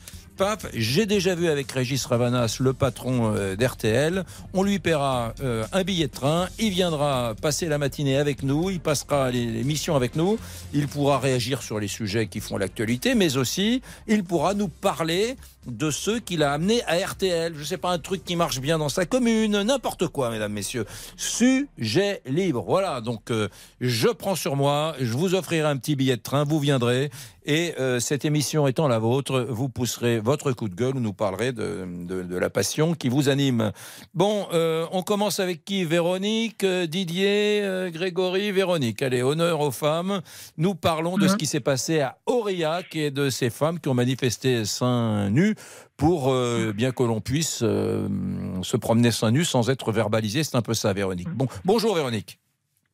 j'ai déjà vu avec Régis Ravanas, le patron euh, d'RTL. On lui paiera euh, un billet de train. Il viendra passer la matinée avec nous. Il passera l'émission avec nous. Il pourra réagir sur les sujets qui font l'actualité, mais aussi il pourra nous parler de ceux qu'il a amenés à RTL. Je sais pas, un truc qui marche bien dans sa commune, n'importe quoi, mesdames, messieurs. Sujet libre. Voilà, donc euh, je prends sur moi, je vous offrirai un petit billet de train, vous viendrez. Et euh, cette émission étant la vôtre, vous pousserez votre coup de gueule, vous nous parlerez de, de, la passion qui vous anime. Bon, euh, on commence avec qui? Véronique, Didier, Grégory, Véronique. Allez, honneur aux femmes. Nous parlons de ce qui s'est passé à Aurillac et de ces femmes qui ont manifesté seins nus pour euh, bien que l'on puisse euh, se promener seins nus sans être verbalisé. C'est un peu ça, Véronique. Bon, bonjour Véronique.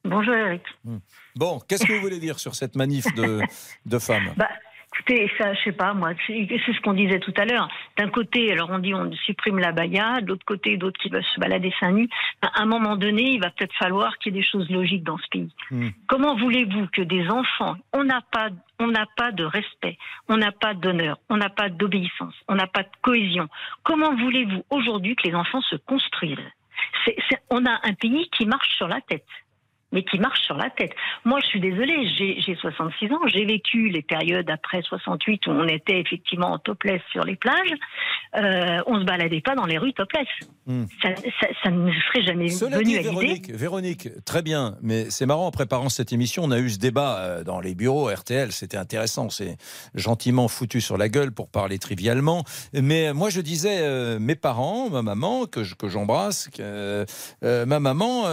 Bonjour Eric. Hmm. Bon, qu'est-ce que vous voulez dire sur cette manif de, de femmes? Bah, Écoutez, ça, je sais pas, moi, c'est ce qu'on disait tout à l'heure. D'un côté, alors on dit on supprime la baya, de l'autre côté, d'autres qui veulent se balader seins nus. À un moment donné, il va peut-être falloir qu'il y ait des choses logiques dans ce pays. Hmm. Comment voulez-vous que des enfants, on n'a pas, on n'a pas de respect, on n'a pas d'honneur, on n'a pas d'obéissance, on n'a pas de cohésion. Comment voulez-vous aujourd'hui que les enfants se construisent? On a un pays qui marche sur la tête. Mais qui marche sur la tête. Moi, je suis désolée, j'ai 66 ans, j'ai vécu les périodes après 68 où on était effectivement en topless sur les plages. Euh, on se baladait pas dans les rues topless. Hmm. Ça, ne serait jamais venu à Véronique, Véronique, très bien, mais c'est marrant, en préparant cette émission, on a eu ce débat euh, dans les bureaux RTL, c'était intéressant, c'est gentiment foutu sur la gueule pour parler trivialement. Mais moi, je disais, euh, mes parents, ma maman, que j'embrasse, que, euh, ma maman,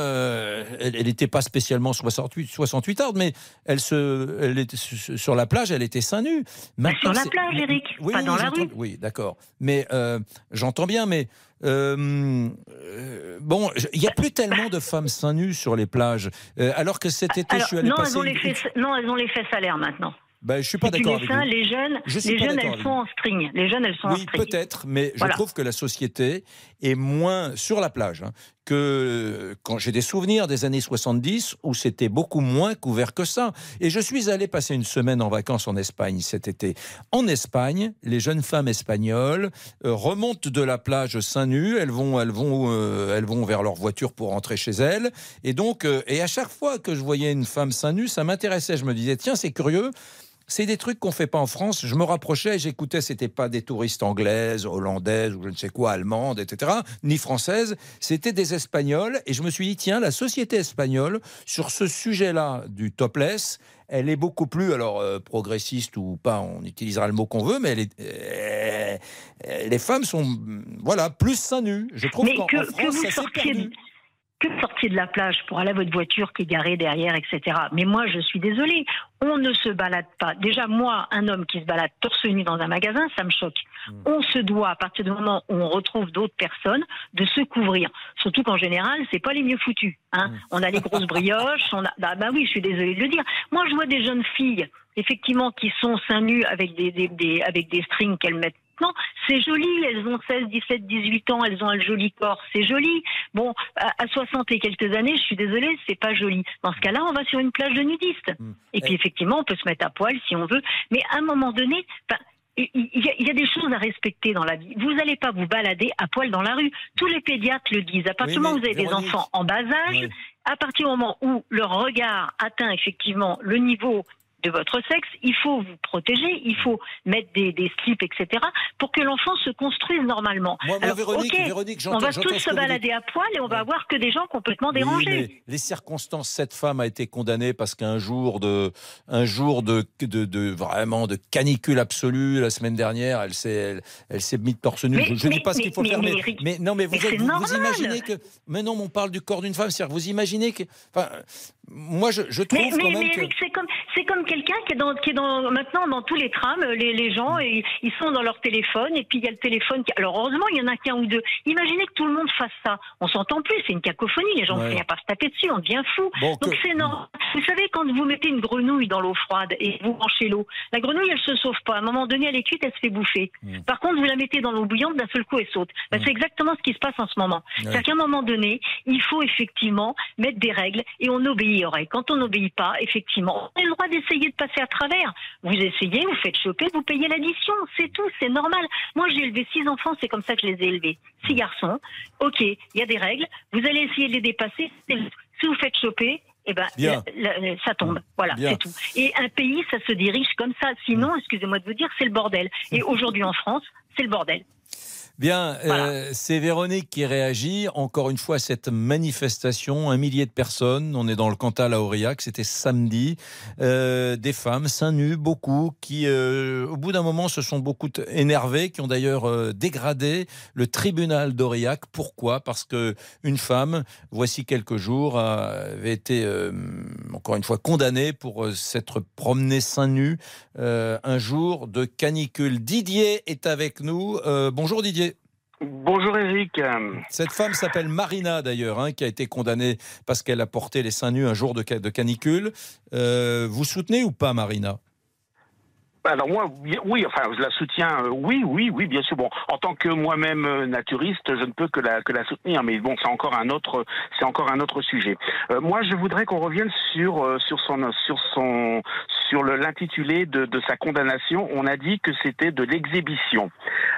elle n'était pas spécialement 68, 68 ardes, mais elle, se, elle était sur la plage, elle était seins nus. sur la plage, Eric, oui, pas dans la rue. Oui, d'accord. Mais j'entends bien, mais euh, bon, il n'y a plus tellement de femmes seins nus sur les plages. Euh, alors que cet été, je suis allé non, passer... Elles ont les fesses, non, elles ont les fesses à l'air maintenant. Ben, je suis pas d'accord avec vous. Les jeunes, les jeunes elles sont en string. Les jeunes, elles sont oui, en string. peut-être, mais je trouve que la société est moins sur la plage hein, que quand j'ai des souvenirs des années 70 où c'était beaucoup moins couvert que ça. Et je suis allé passer une semaine en vacances en Espagne cet été. En Espagne, les jeunes femmes espagnoles euh, remontent de la plage seins nus. Elles vont, elles vont, euh, elles vont vers leur voiture pour rentrer chez elles. Et donc, euh, et à chaque fois que je voyais une femme seins nus, ça m'intéressait. Je me disais tiens, c'est curieux c'est des trucs qu'on fait pas en France. Je me rapprochais et j'écoutais, c'était pas des touristes anglaises, hollandaises ou je ne sais quoi, allemandes, etc., ni françaises. C'était des Espagnols. Et je me suis dit, tiens, la société espagnole, sur ce sujet-là du topless, elle est beaucoup plus, alors euh, progressiste ou pas, on utilisera le mot qu'on veut, mais elle est, euh, les femmes sont, voilà, plus seins nus. Je trouve qu'en France, ça s'est perdu que sortir de la plage pour aller à votre voiture qui est garée derrière, etc. Mais moi, je suis désolée, on ne se balade pas. Déjà, moi, un homme qui se balade torse nu dans un magasin, ça me choque. Hmm. On se doit, à partir du moment où on retrouve d'autres personnes, de se couvrir. Surtout qu'en général, c'est pas les mieux foutus. Hein. Hmm. On a les grosses brioches, on a. Bah, bah, oui, je suis désolée de le dire. Moi, je vois des jeunes filles, effectivement, qui sont seins nus avec des, des avec des strings qu'elles mettent non, c'est joli, elles ont 16, 17, 18 ans, elles ont un joli corps, c'est joli. Bon, à 60 et quelques années, je suis désolée, c'est pas joli. Dans ce cas-là, on va sur une plage de nudistes. Hmm. Et puis effectivement, on peut se mettre à poil si on veut, mais à un moment donné, il y, a, des choses à respecter dans la vie. Vous n'allez pas vous balader à poil dans la rue. Tous les pédiatres le disent. À partir du moment où vous avez des enfants en bas âge, à partir du moment où leur regard atteint effectivement le niveau de votre sexe, il faut vous protéger, il faut mettre des, des slips, etc., pour que l'enfant se construise normalement. Moi, Véronique, Véronique on va tous se balader à poil et on va avoir que des gens complètement dérangés. les circonstances, cette femme a été condamnée parce qu'un jour de, un jour de, de, de, vraiment de canicule absolue la semaine dernière, elle s'est, elle, s'est mise torse nu. je ne dis pas ce qu'il faut faire, mais, non, mais vous, vous, imaginez que, mais non, on parle du corps d'une femme, c'est-à-dire vous imaginez que, enfin, moi je, je trouve quand même que... c'est comme, c'est comme quelqu'un qui est dans, qui est dans, maintenant dans tous les trams, les, les gens, et, ils sont dans leur téléphone, et puis il y a le téléphone. Qui... Alors heureusement, il y en a qu'un ou deux. Imaginez que tout le monde fasse ça. On s'entend plus, c'est une cacophonie. Les gens ne ouais. pas se taper dessus, on devient fou. Donc c'est normal. Vous savez, quand vous mettez une grenouille dans l'eau froide et vous branchez l'eau, la grenouille, elle se sauve pas. À un moment donné, elle est cuite, elle se fait bouffer. Mm. Par contre, vous la mettez dans l'eau bouillante, d'un seul coup, elle saute. Ben, C'est exactement ce qui se passe en ce moment. C'est-à-dire qu'à un moment donné, il faut effectivement mettre des règles et on obéirait. Quand on n'obéit pas, effectivement, on a le droit d'essayer de passer à travers. Vous essayez, vous faites choper, vous payez l'addition, c'est tout, c'est normal. Moi, j'ai élevé six enfants, c'est comme ça que je les ai élevés. Six garçons. Ok, il y a des règles. Vous allez essayer de les dépasser. Si vous faites choper, eh ben, ça tombe. Voilà, c'est tout. Et un pays, ça se dirige comme ça. Sinon, excusez-moi de vous dire, c'est le bordel. Et aujourd'hui en France, c'est le bordel. Bien, euh, c'est Véronique qui réagit. Encore une fois, cette manifestation, un millier de personnes. On est dans le Cantal à Aurillac, c'était samedi. Euh, des femmes, seins nus, beaucoup, qui, euh, au bout d'un moment, se sont beaucoup énervées, qui ont d'ailleurs dégradé le tribunal d'Aurillac. Pourquoi? Parce que une femme, voici quelques jours, avait été encore une fois condamnée pour s'être promenée seins nus un jour de canicule. Didier est avec nous. bonjour Didier. Bonjour Eric. Cette femme s'appelle Marina d'ailleurs, hein, qui a été condamnée parce qu'elle a porté les seins nus un jour de, canicule. Euh, vous soutenez ou pas Marina? Alors moi, oui, enfin, je la soutiens, euh, oui, oui, oui, bien sûr. Bon, en tant que moi-même euh, naturiste, je ne peux que la que la soutenir, mais bon, c'est encore un autre, c'est encore un autre sujet. Euh, moi, je voudrais qu'on revienne sur sur son sur son sur l'intitulé de, de sa condamnation. On a dit que c'était de l'exhibition.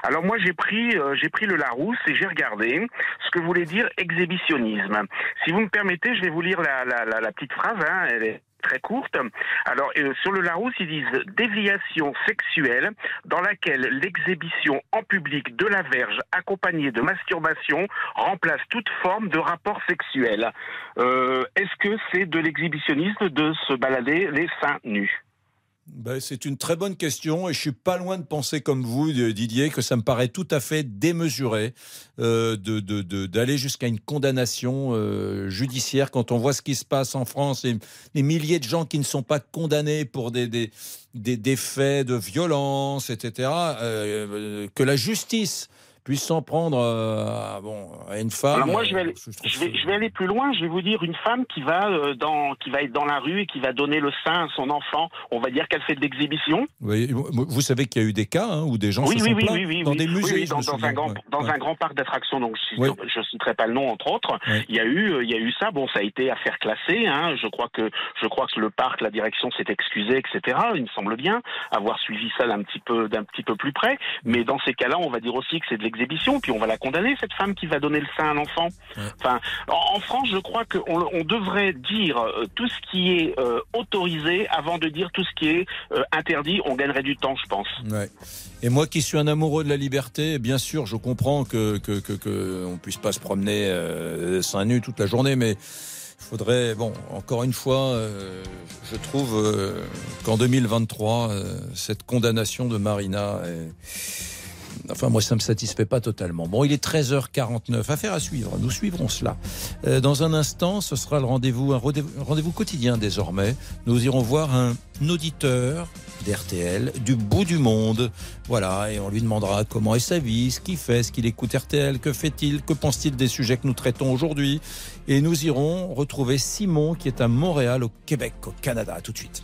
Alors moi, j'ai pris j'ai pris le Larousse et j'ai regardé ce que voulait dire exhibitionnisme. Si vous me permettez, je vais vous lire la la, la, la petite phrase. Hein, elle est très courte. Alors, euh, sur le Larousse, ils disent déviation sexuelle dans laquelle l'exhibition en public de la verge accompagnée de masturbation remplace toute forme de rapport sexuel. Euh, Est-ce que c'est de l'exhibitionnisme de se balader les seins nus? Ben, c'est une très bonne question et je suis pas loin de penser comme vous, Didier, que ça me paraît tout à fait démesuré euh, d'aller jusqu'à une condamnation euh, judiciaire quand on voit ce qui se passe en France et les milliers de gens qui ne sont pas condamnés pour des, faits de violence, etc. Euh, que la justice puisse s'en prendre euh, à, bon, à une femme. Alors moi, je vais, aller, je, vais, je vais, aller plus loin. Je vais vous dire une femme qui va euh, dans, qui va être dans la rue et qui va donner le sein à son enfant. On va dire qu'elle fait de l'exhibition. Oui, vous savez qu'il y a eu des cas hein, où des gens oui, se oui, sont oui, oui, dans des musées, dans, dans, un grand, dans un grand parc d'attractions. Donc je, ne citerai pas le nom entre autres. Il y a eu, euh, il y a eu ça. Bon, ça a été affaire classée. Hein. Je crois que, je crois que le parc, la direction s'est excusée, etc. Il me semble bien avoir suivi ça d'un petit peu, d'un petit peu plus près. Mais dans ces cas-là, on va dire aussi que c'est de l'exhibition. Puis on va la condamner, cette femme qui va donner le sein à l'enfant. Enfin, en, France, je crois qu'on on devrait dire euh, tout ce qui est euh, autorisé avant de dire tout ce qui est euh, interdit. On gagnerait du temps, je pense. Ouais. Et moi qui suis un amoureux de la liberté, bien sûr, je comprends que que, que, on puisse pas se promener seins nus toute la journée, mais il faudrait, bon, encore une fois, je trouve qu'en 2023, cette condamnation de Marina est Enfin, moi, ça ne me satisfait pas totalement. Bon, il est 13h49. Affaire à suivre. Nous suivrons cela. Euh, dans un instant, ce sera le rendez-vous, un rendez-vous quotidien désormais. Nous irons voir un auditeur d'RTL du bout du monde. Voilà, et on lui demandera comment est sa vie, ce qu'il fait, ce qu'il écoute RTL, que fait-il, que pense-t-il des sujets que nous traitons aujourd'hui. Et nous irons retrouver Simon qui est à Montréal, au Québec, au Canada. tout de suite.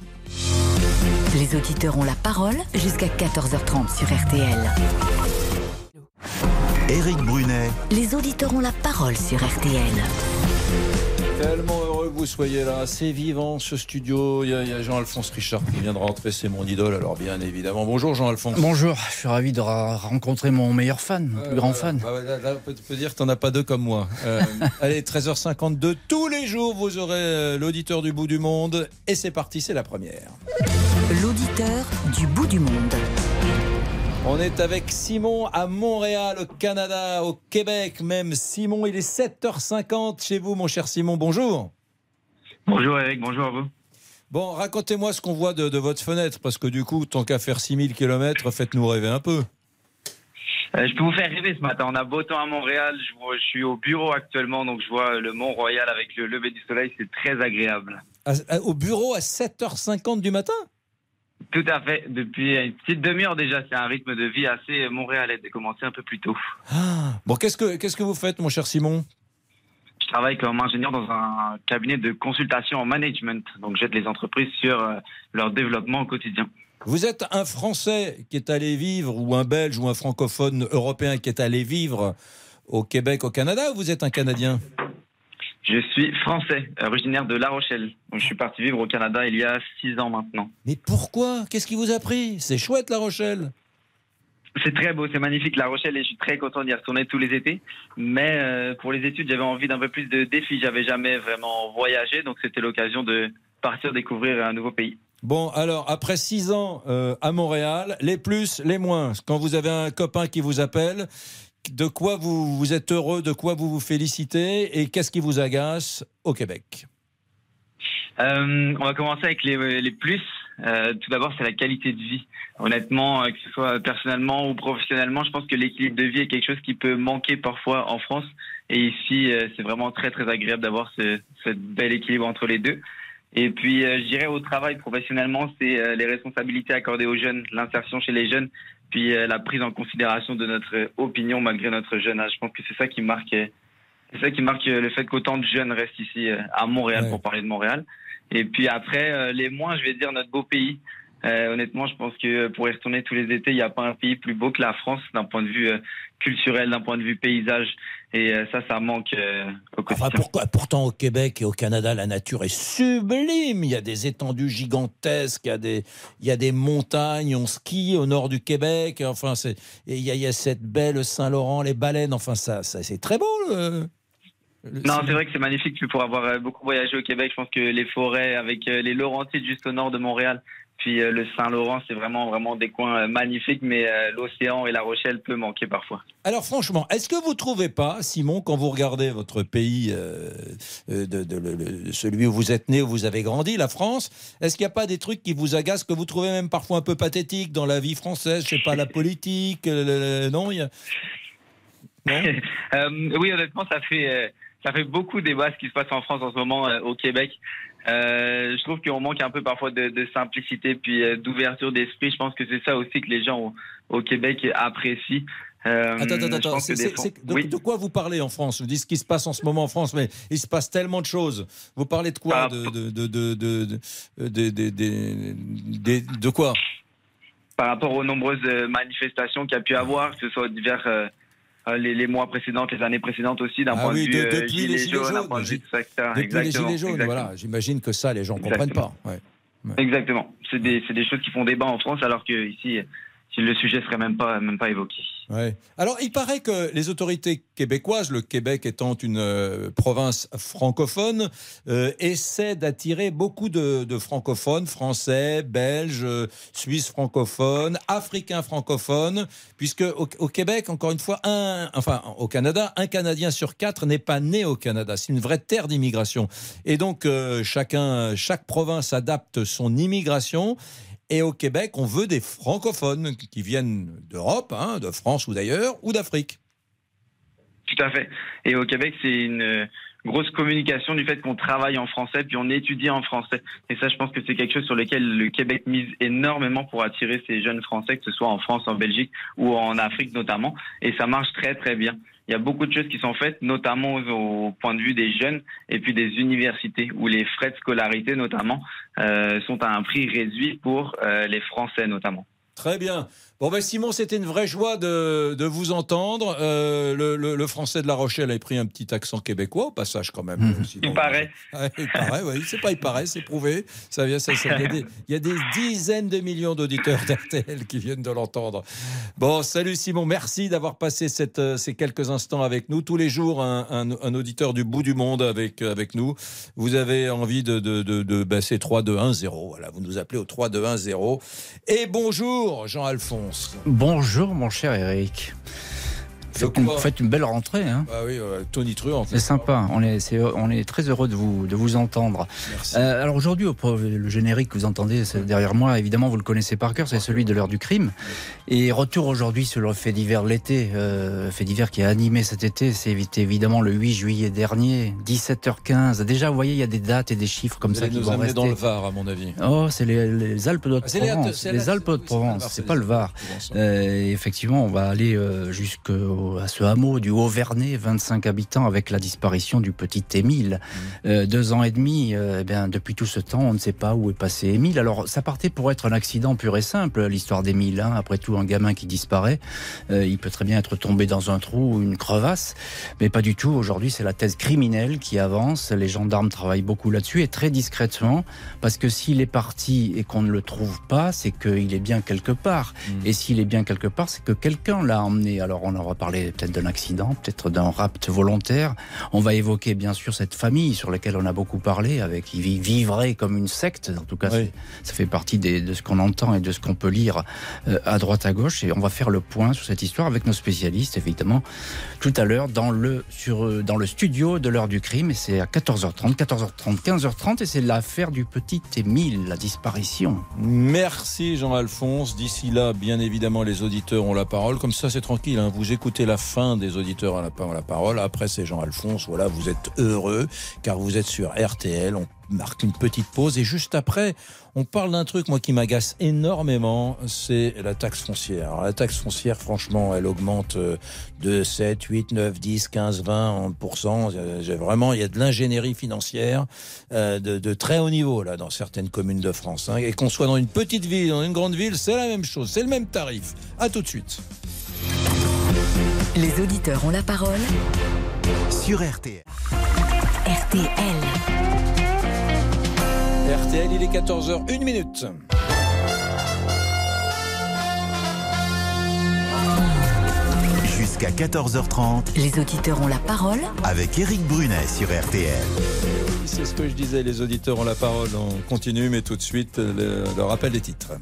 Les auditeurs ont la parole jusqu'à 14h30 sur RTL. Éric Brunet. Les auditeurs ont la parole sur RTL. Tellement heureux que vous soyez là. C'est vivant ce studio. Il y a, Jean-Alphonse Richard qui vient de rentrer. C'est mon idole, alors bien évidemment. Bonjour Jean-Alphonse. Bonjour. Je suis ravi de rencontrer mon meilleur fan, mon plus grand fan. Bah là, on peut, dire que tu n'en as pas deux comme moi. Euh, allez, 13h52. Tous les jours, vous aurez euh, l'auditeur du bout du monde. Et c'est parti, c'est la première. L'auditeur du bout du monde. On est avec Simon à Montréal, au Canada, au Québec même. Simon, il est 7h50 chez vous, mon cher Simon. Bonjour. Bonjour Eric, bonjour à vous. Bon, racontez-moi ce qu'on voit de, votre fenêtre, parce que du coup, tant qu'à faire 6000 km, faites-nous rêver un peu. Euh, je peux vous faire rêver ce matin. On a beau temps à Montréal. Je, suis au bureau actuellement, donc je vois le Mont Royal avec le lever du soleil. C'est très agréable. au bureau à 7h50 du matin? Tout à fait. Depuis une petite demi-heure déjà, c'est un rythme de vie assez montréalais de commencer un peu plus tôt. Ah, bon, qu'est-ce que qu'est-ce que vous faites, mon cher Simon? Je travaille comme ingénieur dans un cabinet de consultation en management. Donc, j'aide les entreprises sur euh, leur développement au quotidien. Vous êtes un Français qui est allé vivre, ou un Belge, ou un francophone européen qui est allé vivre au Québec, au Canada, ou vous êtes un Canadien? Je suis français, originaire de La Rochelle. je suis parti vivre au Canada il y a six ans maintenant. Mais pourquoi? Qu'est-ce qui vous a pris? C'est chouette La Rochelle. C'est très beau, c'est magnifique La Rochelle et je suis très content d'y retourner tous les étés. Mais euh, pour les études, j'avais envie d'un peu plus de défis. J'avais jamais vraiment voyagé, donc c'était l'occasion de partir découvrir un nouveau pays. Bon, alors après six ans euh, à Montréal, les plus, les moins. Quand vous avez un copain qui vous appelle, de quoi vous, êtes heureux, de quoi vous vous félicitez et qu'est-ce qui vous agace au Québec? Euh, on va commencer avec les, plus. Euh, tout d'abord, c'est la qualité de vie. Honnêtement, euh, que ce soit personnellement ou professionnellement, je pense que l'équilibre de vie est quelque chose qui peut manquer parfois en France. Et ici, c'est vraiment très très agréable d'avoir ce, bel équilibre entre les deux. Et puis, je dirais au travail professionnellement, c'est les responsabilités accordées aux jeunes, l'insertion chez les jeunes puis euh, la prise en considération de notre opinion malgré notre jeune âge. Je pense que c'est ça qui marque, c'est ça qui marque le fait qu'autant de jeunes restent ici euh, à Montréal pour parler de Montréal. Et puis après, euh, les moins, je vais dire notre beau pays. Euh, honnêtement, je pense que pour y retourner tous les étés, il n'y a pas un pays plus beau que la France d'un point de vue euh, culturel, d'un point de vue paysage. Et euh, ça, ça manque au quotidien. pourquoi, pourtant, au Québec et au Canada, la nature est sublime. Il y a des étendues gigantesques, il y a des, il y a des montagnes, on skie au nord du Québec. Enfin, c'est, il y, a, il y a cette belle Saint-Laurent, les baleines. Enfin, ça, ça c'est très beau. non, c'est vrai que c'est magnifique. Pour avoir beaucoup voyagé au Québec, je pense que les forêts avec les Laurentides juste au nord de Montréal, puis euh, le Saint-Laurent, c'est vraiment, vraiment des coins euh, magnifiques, mais euh, l'océan et la Rochelle peut manquer parfois. Alors franchement, est-ce que vous ne trouvez pas, Simon, quand vous regardez votre pays, de, celui où vous êtes né, où vous avez grandi, la France, est-ce qu'il n'y a pas des trucs qui vous agacent, que vous trouvez même parfois un peu pathétiques dans la vie française? Je sais pas, la politique, non, y a... Oui, honnêtement, ça fait ça fait beaucoup débat ce qui se passe en France en ce moment au Québec. Euh, je trouve qu'on manque un peu parfois de, de simplicité puis euh, d'ouverture d'esprit. Je pense que c'est ça aussi que les gens au, Québec apprécient. Euh, attends, attends, attends. de, de, quoi vous parlez en France? Vous dites ce qui se passe en ce moment en France, mais il se passe tellement de choses. Vous parlez de quoi? De, de, de, quoi? Par rapport aux nombreuses manifestations qu'il y a pu avoir, que ce soit divers euh, les, mois précédents, les années précédentes aussi, d'un ah point de vue de, depuis gilet les gilets jaunes, d'un point de vue. Depuis les gilets jaunes, voilà. J'imagine que ça, les gens ne comprennent pas. Ouais. Exactement. C'est des, des, choses qui font débat en France, alors qu'ici, le sujet serait même pas, même pas évoqué. Alors, il paraît que les autorités québécoises, le Québec étant une euh, province francophone, euh, essaient d'attirer beaucoup de, francophones, français, belges, suisses francophones, africains francophones, puisque au, Québec, encore une fois, un, enfin au Canada, un Canadien sur quatre n'est pas né au Canada. C'est une vraie terre d'immigration. Et donc, euh, chacun, chaque province adapte son immigration. Et au Québec, on veut des francophones qui viennent d'Europe, hein, de France ou d'ailleurs, ou d'Afrique. Tout à fait. Et au Québec, c'est une grosse communication du fait qu'on travaille en français, puis on étudie en français. Et ça, je pense que c'est quelque chose sur lequel le Québec mise énormément pour attirer ces jeunes Français, que ce soit en France, en Belgique ou en Afrique notamment. Et ça marche très, très bien il y a beaucoup de choses qui sont faites, notamment au, point de vue des jeunes et puis des universités, où les frais de scolarité notamment euh, sont à un prix réduit pour euh, les Français notamment. Très bien. Bon, ben Simon, c'était une vraie joie de, de vous entendre. Euh, le, le, français de La Rochelle a pris un petit accent québécois au passage quand même. Mmh. il paraît. il paraît, oui. C'est pas il paraît, c'est prouvé. Ça vient, ça, il, y a des, il, y a des, dizaines de millions d'auditeurs d'RTL qui viennent de l'entendre. Bon, salut Simon, merci d'avoir passé cette, euh, ces quelques instants avec nous. Tous les jours, un, un, auditeur du bout du monde avec, euh, avec nous. Vous avez envie de, de, de, de ben, 3, 2, 1, 0. Voilà, vous nous appelez au 3, 2, 1, 0. Et bonjour, Jean-Alphonse. Bonjour mon cher Eric. Vous faites une belle rentrée. Hein. Ah oui, Tony Truant. C'est sympa. On est, on est très heureux de vous, de vous entendre. Euh, alors aujourd'hui, le générique que vous entendez derrière moi, évidemment, vous le connaissez par cœur, c'est celui de l'heure du crime. Et retour aujourd'hui sur le fait divers de l'été, euh, fait divers qui a animé cet été, c'est évidemment le 8 juillet dernier, 17h15. Déjà, vous voyez, il y a des dates et des chiffres comme ça qui vont rester. dans le Var, à mon avis. Oh, c'est les, Alpes de Provence. Les, Alpes de Provence, c'est pas le Var. Euh, effectivement, on va aller jusqu'au à ce hameau du Haut-Vernay, 25 habitants, avec la disparition du petit Émile. Mmh. Euh, deux ans et demi, euh, eh bien, depuis tout ce temps, on ne sait pas où est passé Émile. Alors, ça partait pour être un accident pur et simple, l'histoire d'Émile. Hein. Après tout, un gamin qui disparaît, euh, il peut très bien être tombé dans un trou ou une crevasse, mais pas du tout. Aujourd'hui, c'est la thèse criminelle qui avance. Les gendarmes travaillent beaucoup là-dessus et très discrètement, parce que s'il est parti et qu'on ne le trouve pas, c'est qu'il est bien quelque part. Mmh. Et s'il est bien quelque part, c'est que quelqu'un l'a emmené. Alors, on en va parler peut-être d'un accident, peut-être d'un rapt volontaire. On va évoquer bien sûr cette famille sur laquelle on a beaucoup parlé, avec qui vivrait comme une secte. En tout cas, ça fait partie de ce qu'on entend et de ce qu'on peut lire euh, à droite à gauche. Et on va faire le point sur cette histoire avec nos spécialistes, évidemment, tout à l'heure dans le sur euh, dans le studio de l'heure du crime. Et c'est à 14h30, 14h30, 15h30, et c'est l'affaire du petit Émile, la disparition. Merci Jean-Alphonse. D'ici là, bien évidemment, les auditeurs ont la parole. Comme ça, c'est tranquille. Hein. Vous écoutez la fin des auditeurs à la, parole. Après, c'est Jean-Alphonse. Voilà, vous êtes heureux car vous êtes sur RTL. On marque une petite pause et juste après, on parle d'un truc, moi, qui m'agace énormément, c'est la taxe foncière. Alors, la taxe foncière, franchement, elle augmente euh, de 7, 8, 9, 10, 15, 20 Vraiment, il y a de l'ingénierie financière euh, de, de, très haut niveau, là, dans certaines communes de France. Hein. Et qu'on soit dans une petite ville, dans une grande ville, c'est la même chose, c'est le même tarif. À tout de suite. Les auditeurs ont la parole sur RTL. RTL. RTL, il est 14h, 1 minute. Jusqu'à 14h30, les auditeurs ont la parole avec Eric Brunet sur RTL. C'est ce que je disais, les auditeurs ont la parole. On continue, mais tout de suite, le, le rappel des titres.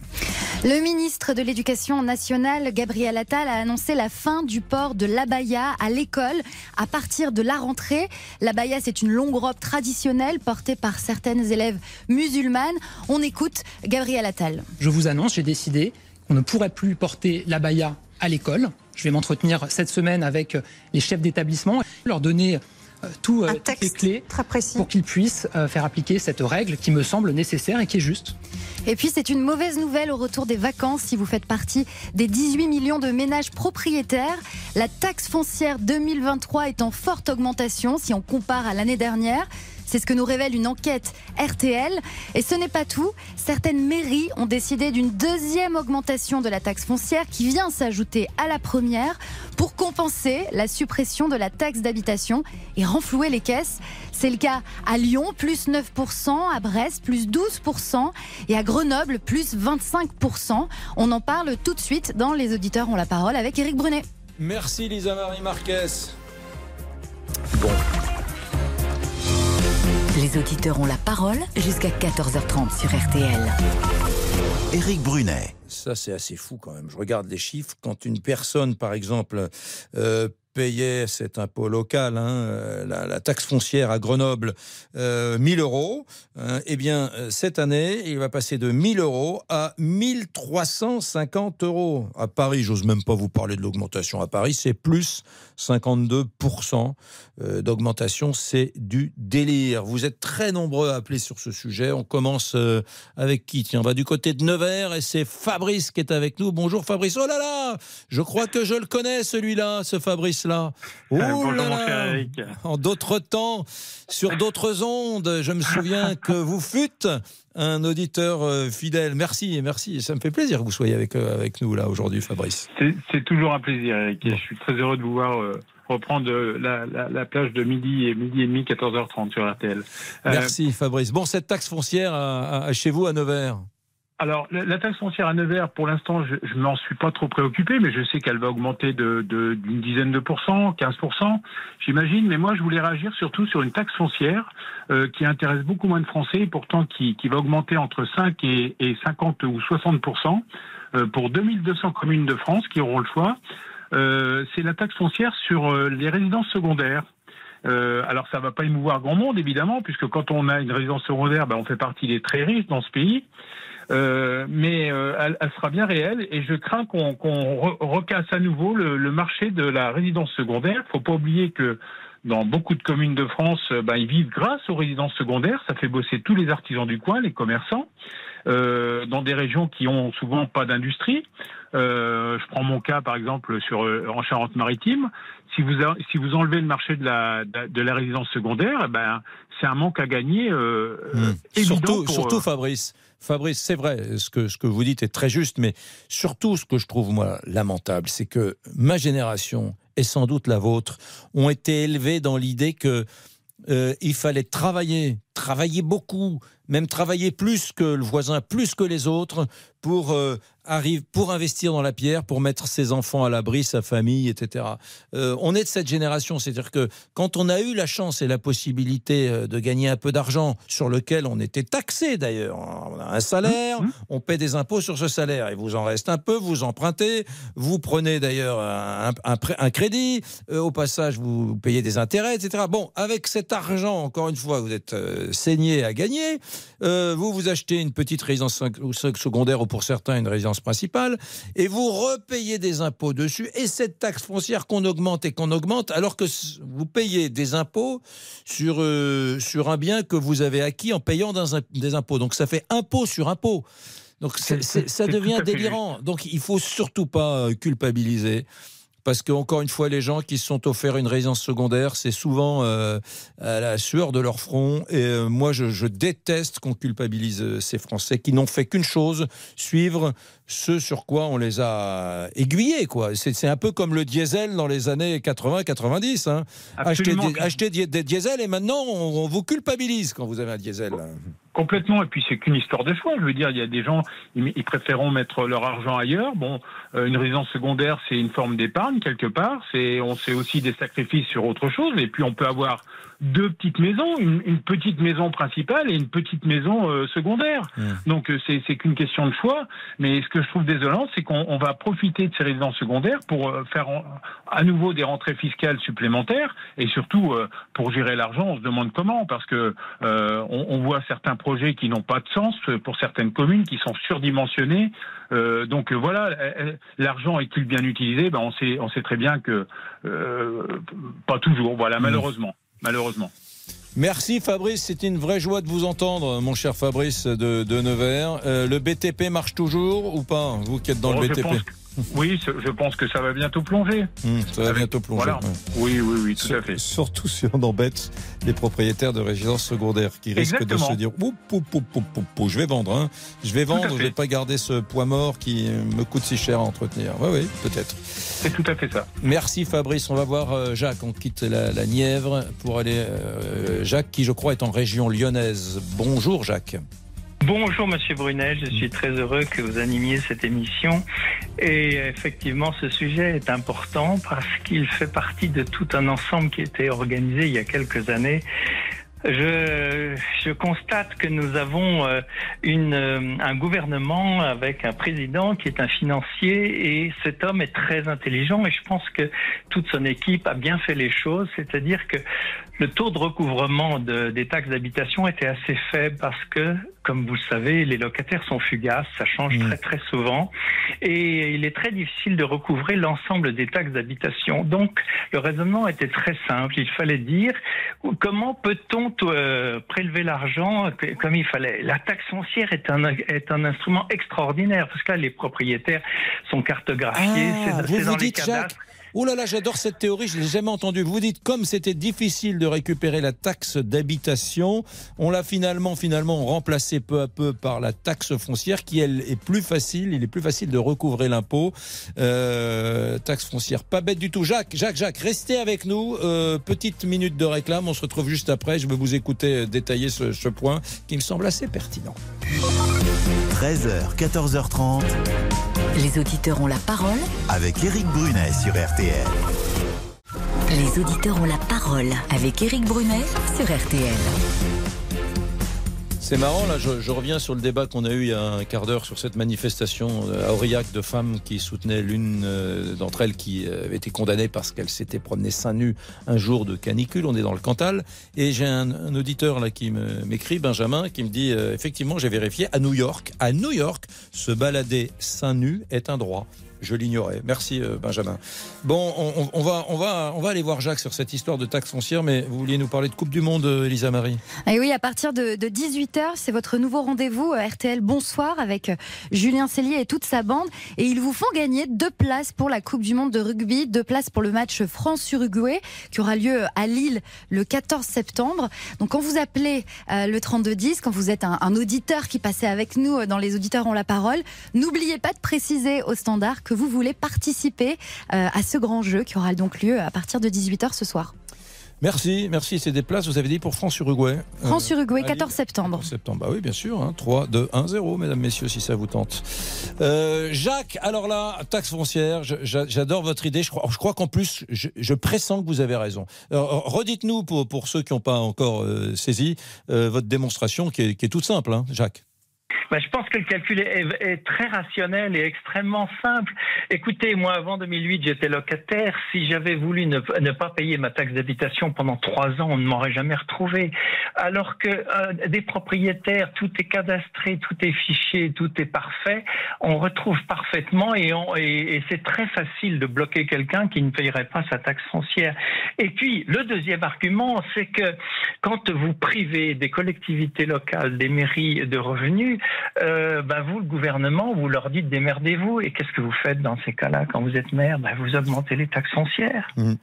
Le ministre de l'Éducation nationale, Gabriel Attal, a annoncé la fin du port de l'abaya à l'école à partir de la rentrée. L'abaya, c'est une longue robe traditionnelle portée par certaines élèves musulmanes. On écoute Gabriel Attal. Je vous annonce, j'ai décidé qu'on ne pourrait plus porter l'abaya à l'école. Je vais m'entretenir cette semaine avec les chefs d'établissement, leur donner euh, tout, euh, toutes les clés très précis. pour qu'ils puissent euh, faire appliquer cette règle qui me semble nécessaire et qui est juste. Et puis c'est une mauvaise nouvelle au retour des vacances si vous faites partie des 18 millions de ménages propriétaires. La taxe foncière 2023 est en forte augmentation si on compare à l'année dernière. C'est ce que nous révèle une enquête RTL. Et ce n'est pas tout. Certaines mairies ont décidé d'une deuxième augmentation de la taxe foncière qui vient s'ajouter à la première pour compenser la suppression de la taxe d'habitation et renflouer les caisses. C'est le cas à Lyon, plus 9%, à Brest, plus 12%, et à Grenoble, plus 25%. On en parle tout de suite dans Les auditeurs ont la parole avec Éric Brunet. Merci Lisa Marie Marquez. Bon. Les auditeurs ont la parole jusqu'à 14h30 sur RTL. Éric Brunet. Ça, c'est assez fou quand même. Je regarde les chiffres. Quand une personne, par exemple, euh, payait cet impôt local, hein, euh, la, taxe foncière à Grenoble, euh, 1000 euros, hein, eh bien, euh, cette année, il va passer de 1000 euros à 1350 euros. À Paris, j'ose même pas vous parler de l'augmentation. À Paris, c'est plus 52% euh, d'augmentation. C'est du délire. Vous êtes très nombreux à appeler sur ce sujet. On commence avec qui? Tiens, on va du côté de Nevers et c'est Fabrice qui est avec nous. Bonjour Fabrice. Oh là là Je crois que je le connais celui-là, ce Fabrice là. Oh là En d'autres temps, sur d'autres ondes, je me souviens que vous fûtes un auditeur euh, fidèle. Merci, merci. Ça me fait plaisir que vous soyez avec, euh, avec nous là aujourd'hui, Fabrice. C'est toujours un plaisir, Eric. je suis très heureux de vous voir euh, reprendre la, plage de midi et midi et demi, 14h30 sur RTL. Merci, Fabrice. Bon, cette taxe foncière chez vous à Nevers alors, la taxe foncière à Nevers, pour l'instant, je ne m'en suis pas trop préoccupé, mais je sais qu'elle va augmenter d'une de, d'une dizaine de pourcents, 15%, j'imagine. Mais moi, je voulais réagir surtout sur une taxe foncière euh, qui intéresse beaucoup moins de Français, et pourtant qui, qui va augmenter entre 5 et, et 50 ou 60% euh, pour 2200 communes de France qui auront le choix. Euh, C'est la taxe foncière sur euh, les résidences secondaires. Euh, alors ça va pas émouvoir grand monde évidemment, puisque quand on a une résidence secondaire, ben, on fait partie des très riches dans ce pays. Euh, mais euh, elle, sera bien réelle et je crains qu'on recasse à nouveau le, marché de la résidence secondaire. Il faut pas oublier que dans beaucoup de communes de France, ben, ils vivent grâce aux résidences secondaires. Ça fait bosser tous les artisans du coin, les commerçants, euh, dans des régions qui ont souvent pas d'industrie. Euh, je prends mon cas par exemple sur en Charente-Maritime. Si vous si vous enlevez le marché de la de, la résidence secondaire, eh ben c'est un manque à gagner. Euh, mmh. surtout, surtout Fabrice. Fabrice, c'est vrai, ce que, ce que vous dites est très juste, mais surtout ce que je trouve, moi, lamentable, c'est que ma génération, et sans doute la vôtre, ont été élevés dans l'idée que euh, il fallait travailler, travailler beaucoup, même travailler plus que le voisin, plus que les autres, pour euh, arrive pour investir dans la pierre, pour mettre ses enfants à l'abri, sa famille, etc. Euh, on est de cette génération, c'est-à-dire que quand on a eu la chance et la possibilité euh, de gagner un peu d'argent, sur lequel on était taxé d'ailleurs, on a un salaire, mmh, mmh. on paie des impôts sur ce salaire, et vous en reste un peu, vous empruntez, vous prenez d'ailleurs un, un, crédit, euh, au passage vous payez des intérêts, etc. Bon, avec cet argent, encore une fois, vous êtes saigné à gagner, vous vous achetez une petite résidence secondaire ou pour certains une résidence résidence principale, et vous repayez des impôts dessus, et cette taxe foncière qu'on augmente et qu'on augmente, alors que vous payez des impôts sur, euh, sur un bien que vous avez acquis en payant des impôts. Donc ça fait impôt sur impôt. Donc ça devient délirant. Donc il faut surtout pas culpabiliser parce que encore une fois, les gens qui se sont offerts une résidence secondaire, c'est souvent euh, à la sueur de leur front. Et euh, moi, je, déteste qu'on culpabilise euh, ces Français qui n'ont fait qu'une chose suivre ce sur quoi on les a aiguillés. Quoi. C'est, un peu comme le diesel dans les années 80-90. Hein. Acheter, des, diesels et maintenant on, vous culpabilise quand vous avez un diesel. Complètement, et puis c'est qu'une histoire de choix. Je veux dire, il y a des gens, ils, préféreront mettre leur argent ailleurs. Bon, une résidence secondaire, c'est une forme d'épargne quelque part. C'est, on fait aussi des sacrifices sur autre chose. Et puis on peut avoir deux petites maisons, une, petite maison principale et une petite maison euh, secondaire. Donc euh, c'est, c'est qu'une question de choix. Mais ce que je trouve désolant, c'est qu'on va profiter de ces résidences secondaires pour euh, faire à nouveau des rentrées fiscales supplémentaires et surtout pour gérer l'argent. On se demande comment parce que on, on, voit certains projets qui n'ont pas de sens pour certaines communes qui sont surdimensionnées. donc voilà, l'argent est-il bien utilisé? Ben on sait, on sait très bien que pas toujours. Voilà, malheureusement malheureusement. Merci Fabrice, c'est une vraie joie de vous entendre, mon cher Fabrice de, de Nevers. Euh, le BTP marche toujours ou pas Vous qui êtes dans le BTP oui, je pense que ça va bientôt plonger. Hum, ça va bientôt plonger. Oui, oui, oui, tout à fait. Surtout si on embête les propriétaires de résidences secondaires qui risquent de se dire je vais vendre, hein. je vais vendre, je vais pas garder ce poids mort qui me coûte si cher à entretenir. Oui, oui, peut-être. C'est tout à fait ça. Merci Fabrice. On va voir euh, Jacques. On quitte la, Nièvre pour aller. Euh, Jacques, qui je crois est en région lyonnaise. Bonjour Jacques. Bonjour Monsieur Brunet, je suis très heureux que vous animiez cette émission. Et effectivement, ce sujet est important parce qu'il fait partie de tout un ensemble qui était organisé il y a quelques années. Je, je, constate que nous avons euh, une, euh, un gouvernement avec un président qui est un financier et cet homme est très intelligent et je pense que toute son équipe a bien fait les choses, c'est-à-dire que le taux de recouvrement de, des taxes d'habitation était assez faible parce que, comme vous le savez, les locataires sont fugaces, ça change mmh. très très souvent, et il est très difficile de recouvrer l'ensemble des taxes d'habitation. Donc, le raisonnement était très simple. Il fallait dire comment peut-on euh, prélever l'argent comme il fallait? La taxe foncière est un est un instrument extraordinaire parce que là, les propriétaires sont cartographiés. Ah, c'est dans les cadastres. Oh là là, j'adore cette théorie, je l'ai jamais entendue. Vous dites comme c'était difficile de récupérer la taxe d'habitation, on l'a finalement finalement remplacé peu à peu par la taxe foncière qui elle est plus facile, il est plus facile de recouvrer l'impôt. Euh, taxe foncière, pas bête du tout. Jacques, Jacques, Jacques, restez avec nous. Euh, petite minute de réclame, on se retrouve juste après. Je vais vous écouter détailler ce, ce point qui me semble assez pertinent. 13h, 14h30. Les auditeurs ont la parole avec Éric Brunet sur RTL. Les auditeurs ont la parole avec Éric Brunet sur RTL. C'est marrant, là, je, reviens sur le débat qu'on a eu il y a un quart d'heure sur cette manifestation euh, à Aurillac de femmes qui soutenaient l'une euh, d'entre elles qui euh, avait été condamnée parce qu'elle s'était promenée seins nus un jour de canicule. On est dans le Cantal. Et j'ai un, auditeur là qui m'écrit, Benjamin, qui me dit effectivement, j'ai vérifié, à New York, à New York, se balader seins nus est un droit. Je l'ignorais. Merci euh, Benjamin. Bon, on, va, on, va, on va aller voir Jacques sur cette histoire de taxe foncière, mais vous vouliez nous parler de Coupe du Monde, euh, Elisa Marie? Et eh oui, à partir de, 18h, c'est votre nouveau rendez-vous euh, RTL Bonsoir avec Julien Cellier et toute sa bande. Et ils vous font gagner deux places pour la Coupe du Monde de rugby, deux places pour le match France-Uruguay qui aura lieu à Lille le 14 septembre. Donc quand vous appelez le 3210, quand vous êtes un, un auditeur qui passait avec nous dans Les auditeurs ont la parole, n'oubliez pas de préciser au standard que vous voulez participer euh, à ce grand jeu qui aura donc lieu à partir de 18h ce soir. Merci, merci. C'est des places, vous avez dit, pour France-Uruguay. Euh, France-Uruguay, 14 septembre. 14 septembre, bah oui, bien sûr. 3, 2, 1, 0, mesdames, messieurs, si ça vous tente. Euh, Jacques, alors là, taxe foncière, j'adore votre idée. Je crois, je crois qu'en plus, je, pressens que vous avez raison. Redites-nous, pour, pour ceux qui n'ont pas encore saisi, votre démonstration qui est, qui est toute simple, hein, Jacques. Ben, je pense que le calcul est, très rationnel et extrêmement simple. Écoutez, moi, avant 2008, j'étais locataire. Si j'avais voulu ne, pas payer ma taxe d'habitation pendant trois ans, on ne m'aurait jamais retrouvé. Alors que euh, des propriétaires, tout est cadastré, tout est fiché, tout est parfait, on retrouve parfaitement et, et, et c'est très facile de bloquer quelqu'un qui ne payerait pas sa taxe foncière. Et puis, le deuxième argument, c'est que quand vous privez des collectivités locales, des mairies de revenus, euh, ben vous, le gouvernement, vous leur dites démerdez-vous. Et qu'est-ce que vous faites dans ces cas-là quand vous êtes maire? Ben, Vous augmentez les taxes foncières. Mmh.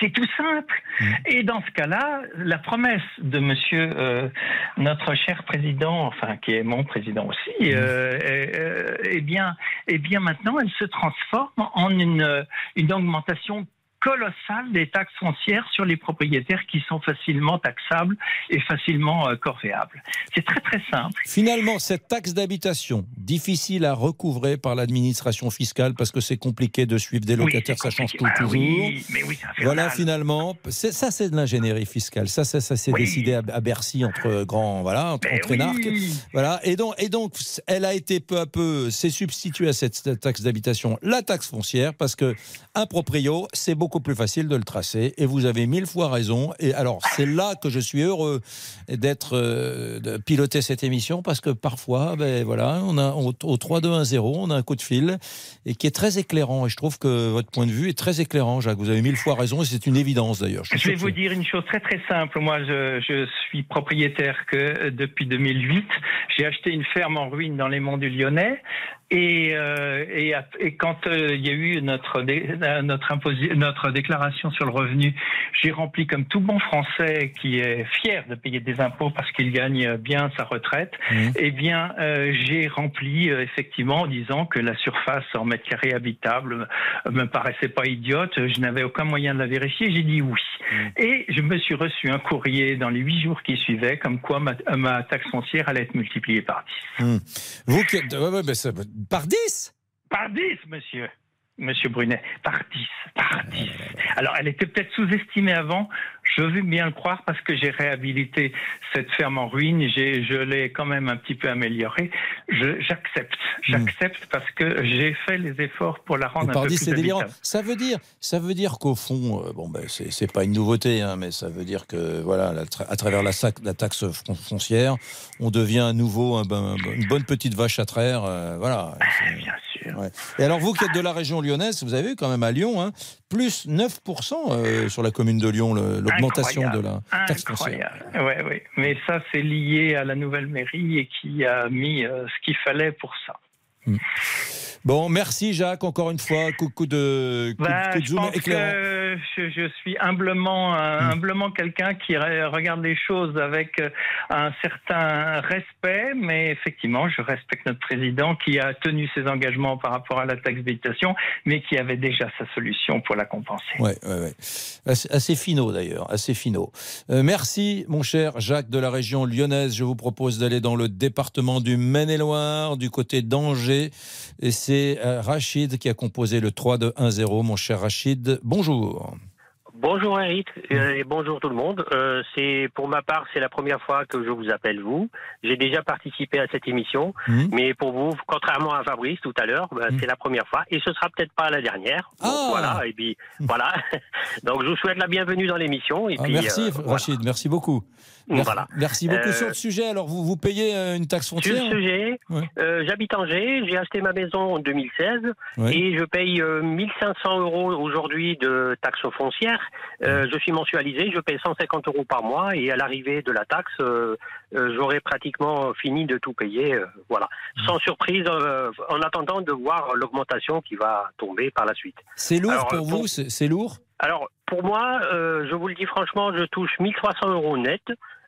C'est tout simple. Mmh. Et dans ce cas-là, la promesse de monsieur, euh, notre cher président, enfin, qui est mon président aussi, mmh. euh, eh bien, eh bien, maintenant, elle se transforme en une, une augmentation colossal des taxes foncières sur les propriétaires qui sont facilement taxables et facilement euh, corvéables. C'est très très simple. Finalement, cette taxe d'habitation, difficile à recouvrer par l'administration fiscale parce que c'est compliqué de suivre des locataires, ça change tout bah toujours. Oui, mais oui, voilà, finalement, ça c'est de l'ingénierie fiscale. Ça, ça, ça s'est décidé à, Bercy entre grands, voilà, entre, énarques. Voilà, et donc, et donc, elle a été peu à peu, s'est substituée à cette taxe d'habitation, la taxe foncière, parce que un proprio, c'est beaucoup beaucoup plus facile de le tracer. Et vous avez mille fois raison. Et alors, c'est là que je suis heureux d'être, euh, de piloter cette émission parce que parfois, ben voilà, on a au, 3-2-1-0, on a un coup de fil et qui est très éclairant. Et je trouve que votre point de vue est très éclairant, Jacques. Vous avez mille fois raison et c'est une évidence d'ailleurs. Je, vais vous dire une chose très très simple. Moi, je, je suis propriétaire que depuis 2008. J'ai acheté une ferme en ruine dans les monts du Lyonnais. Et, euh, et, et, quand euh, il y a eu notre notre, notre déclaration sur le revenu, j'ai rempli comme tout bon Français qui est fier de payer des impôts parce qu'il gagne bien sa retraite. Mmh. Eh bien, euh, j'ai rempli euh, effectivement en disant que la surface en mètre carré habitable me paraissait pas idiote. Je n'avais aucun moyen de la vérifier. J'ai dit oui. Mmh. Et je me suis reçu un courrier dans les huit jours qui suivaient, comme quoi ma, ma taxe foncière allait être multipliée par 10. Mmh. Vous, ouais, ouais, ben ça, par 10 Par 10, monsieur. Monsieur Brunet, par 10, par 10. Alors, elle était peut-être sous-estimée avant, je veux bien le croire parce que j'ai réhabilité cette ferme en ruine, je l'ai quand même un petit peu améliorée. J'accepte, hmm. j'accepte parce que j'ai fait les efforts pour la rendre un peu plus délirant. Ça veut dire, ça veut dire qu'au fond, euh, bon ben c'est pas une nouveauté, hein, mais ça veut dire que voilà, à travers la, la, taxe foncière, on devient à nouveau ben, une bonne petite vache à traire, euh, voilà. Ah, bien sûr. Et alors vous qui êtes de la région lyonnaise, vous avez vu quand même à Lyon, hein, plus 9% euh, sur la commune de Lyon, l'augmentation de la taxe foncière. Ouais, ouais. Mais ça, c'est lié à la nouvelle mairie et qui a mis euh, ce qu'il fallait pour ça. Hmm. Bon, merci Jacques, encore une fois. Coucou de, coup, bah, de zoom je, je, suis humblement, euh, hmm. humblement quelqu'un qui regarde les choses avec euh, un certain respect, mais effectivement, je respecte notre président qui a tenu ses engagements par rapport à la taxe d'habitation, mais qui avait déjà sa solution pour la compenser. Oui, ouais, ouais. Assez, assez finaux d'ailleurs, assez finaux. Euh, merci, mon cher Jacques de la région lyonnaise. Je vous propose d'aller dans le département du Maine-et-Loire, du côté d'Angers. Et c'est Rachid qui a composé le 3-2-1-0. Mon cher Rachid, bonjour. Bonjour Eric euh, et bonjour tout le monde. Euh, c'est pour ma part, c'est la première fois que je vous appelle vous. J'ai déjà participé à cette émission, mmh. mais pour vous, contrairement à Fabrice tout à l'heure, bah, mmh. c'est la première fois et ce sera peut-être pas la dernière. Ah. voilà et puis voilà. Donc je vous souhaite la bienvenue dans l'émission. Ah, merci euh, Rachid, merci beaucoup. Merci beaucoup. sur le sujet, alors vous, vous payez euh, une taxe foncière Sur le sujet, euh, j'habite Angers, j'ai acheté ma maison en 2016 et je paye 1500 euh, euros aujourd'hui de taxe foncière. je suis mensualisé, je paye 150 euros par mois et à l'arrivée de la taxe, j'aurai pratiquement fini de tout payer. voilà. Sans surprise, en attendant de voir l'augmentation qui va tomber par la suite. C'est lourd pour vous C'est lourd? Alors, pour moi, je vous le dis franchement, je touche 1300 euros net.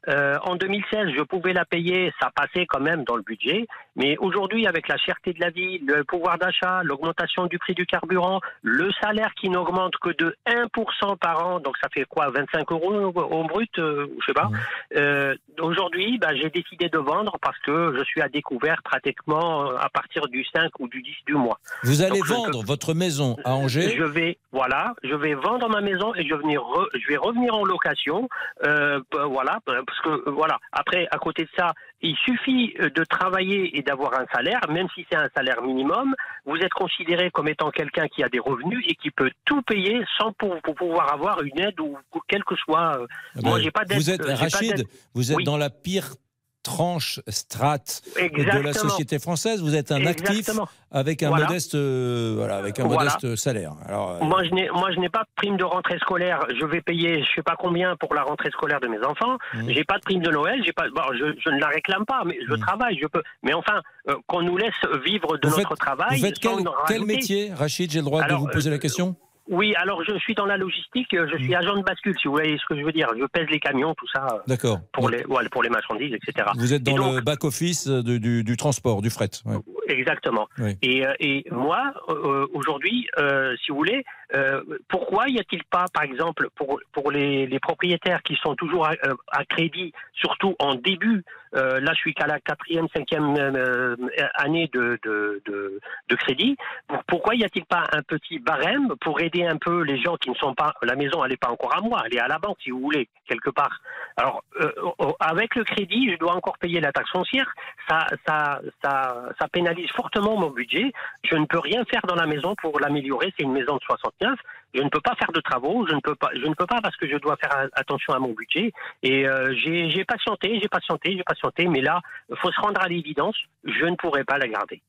Euh, en 2016, je pouvais la payer, ça passait quand même dans le budget. Mais aujourd'hui, avec la cherté de la vie, le pouvoir d'achat, l'augmentation du prix du carburant, le salaire qui n'augmente que de 1% par an, donc ça fait quoi 25 euros au brut euh, Je sais pas. Euh, aujourd'hui, bah, j'ai décidé de vendre parce que je suis à découvert pratiquement euh, à partir du 5 ou du 10 du mois. Vous allez vendre votre maison à Angers? Je vais, voilà, je vais vendre ma maison et je vais, je vais revenir en location. Voilà parce que voilà. Après, à côté de ça, il suffit de travailler et d'avoir un salaire, même si c'est un salaire minimum. Vous êtes considéré comme étant quelqu'un qui a des revenus et qui peut tout payer sans pour, pouvoir avoir une aide ou, quel que soit. Ah moi, ben, j'ai pas d'aide. Vous êtes Rachid, vous êtes dans la pire tranche strate de la société française. Vous êtes un actif avec un modeste, euh, voilà, avec un modeste salaire. Alors, euh, moi, je n'ai, moi, je n'ai pas de prime de rentrée scolaire. Je vais payer, je sais pas combien pour la rentrée scolaire de mes enfants. Je mmh. J'ai pas de prime de Noël. J'ai pas, je, ne la réclame pas, mais je mmh. travaille. Je peux. Mais enfin, euh, qu'on nous laisse vivre de notre travail. Vous faites quel, métier, Rachid? J'ai le droit de vous poser la question? Oui, alors je suis dans la logistique, je suis hmm. agent de bascule, si vous voyez ce que je veux dire. Je pèse les camions, tout ça. D'accord. Pour, les, pour les marchandises, etc. Vous êtes dans le back-office du, du, transport, du fret. Exactement. Et, euh, et, moi, euh, aujourd'hui, euh, si vous voulez, pourquoi y a-t-il pas, par exemple, pour, pour les, les propriétaires qui sont toujours à, à crédit, surtout en début euh, là, je suis qu'à la quatrième, cinquième euh, année de, de, de, de crédit. Pourquoi y a-t-il pas un petit barème pour aider un peu les gens qui ne sont pas la maison, elle n'est pas encore à moi, elle est à la banque si vous voulez quelque part. Alors euh, avec le crédit, je dois encore payer la taxe foncière. Ça, ça, ça, ça pénalise fortement mon budget. Je ne peux rien faire dans la maison pour l'améliorer. C'est une maison de 69 je ne peux pas faire de travaux, je ne peux pas, je ne peux pas parce que je dois faire attention à mon budget. Et euh, j'ai patienté, j'ai patienté, j'ai patienté, mais là, il faut se rendre à l'évidence, je ne pourrai pas la garder.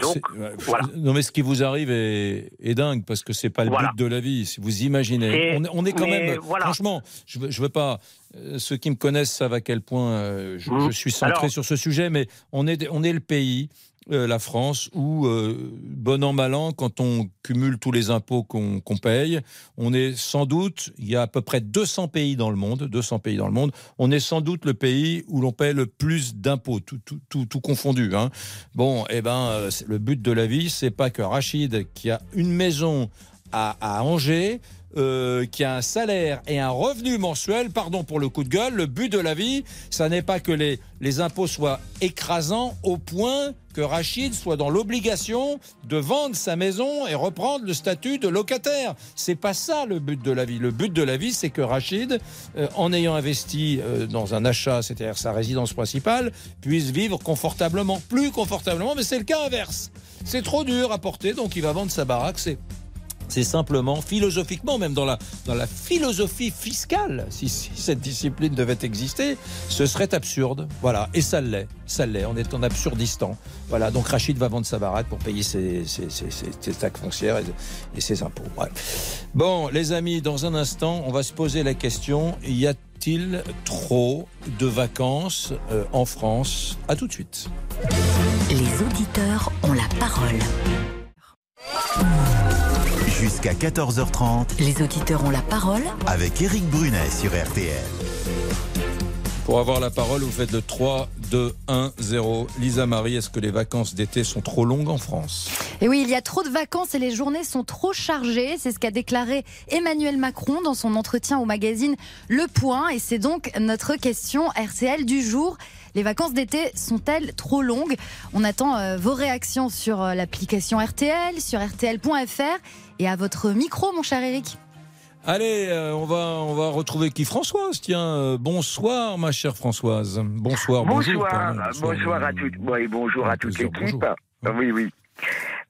donc, voilà. Non, mais ce qui vous arrive est, dingue parce que c'est pas le but de la vie. Si vous imaginez, on, est quand même. Franchement, je veux, veux pas. Euh, ceux qui me connaissent savent à quel point euh, je, mmh. suis centré sur ce sujet, mais on est, on est le pays euh, la France, où, euh, bon an, mal an, quand on cumule tous les impôts qu'on paye, on est sans doute, il y a à peu près 200 pays dans le monde, 200 pays dans le monde, on est sans doute le pays où l'on paie le plus d'impôts, tout, tout, confondu. Hein. Bon, eh ben, euh, le but de la vie, c'est pas que Rachid, qui a une maison à Angers, euh, qui a un salaire et un revenu mensuel, pardon pour le coup de gueule, le but de la vie, ça n'est pas que les, les impôts soient écrasants au point que Rachid soit dans l'obligation de vendre sa maison et reprendre le statut de locataire. C'est pas ça le but de la vie. Le but de la vie, c'est que Rachid, euh, en ayant investi euh, dans un achat, c'est-à-dire sa résidence principale, puisse vivre confortablement, plus confortablement, mais c'est le cas inverse. C'est trop dur à porter, donc il va vendre sa baraque. C'est c'est simplement, philosophiquement, même dans la, dans la philosophie fiscale, si, cette discipline devait exister, ce serait absurde. Voilà, et ça l'est. Ça l'est. On est en absurdistan. Voilà, donc Rachid va vendre sa baraque pour payer ses, ses, taxes foncières et, ses impôts. Bon, les amis, dans un instant, on va se poser la question y a-t-il trop de vacances euh, en France? À tout de suite. Les auditeurs ont la parole. Jusqu'à 14h30, les auditeurs ont la parole avec Eric Brunet sur RTL. Pour avoir la parole, vous faites le 3, 2, 1, 0. Lisa Marie, est-ce que les vacances d'été sont trop longues en France? Et oui, il y a trop de vacances et les journées sont trop chargées. C'est ce qu'a déclaré Emmanuel Macron dans son entretien au magazine Le Point. Et c'est donc notre question RTL du jour. Les vacances d'été sont-elles trop longues? On attend euh, vos réactions sur euh, l'application RTL, sur rtl.fr et à votre micro, mon cher Eric. Allez, euh, on va on va retrouver qui? Françoise. Tiens, bonsoir ma chère Françoise. Bonsoir. Bonsoir. Bonjour, à toutes. bonjour à toute l'équipe. Oui, oui.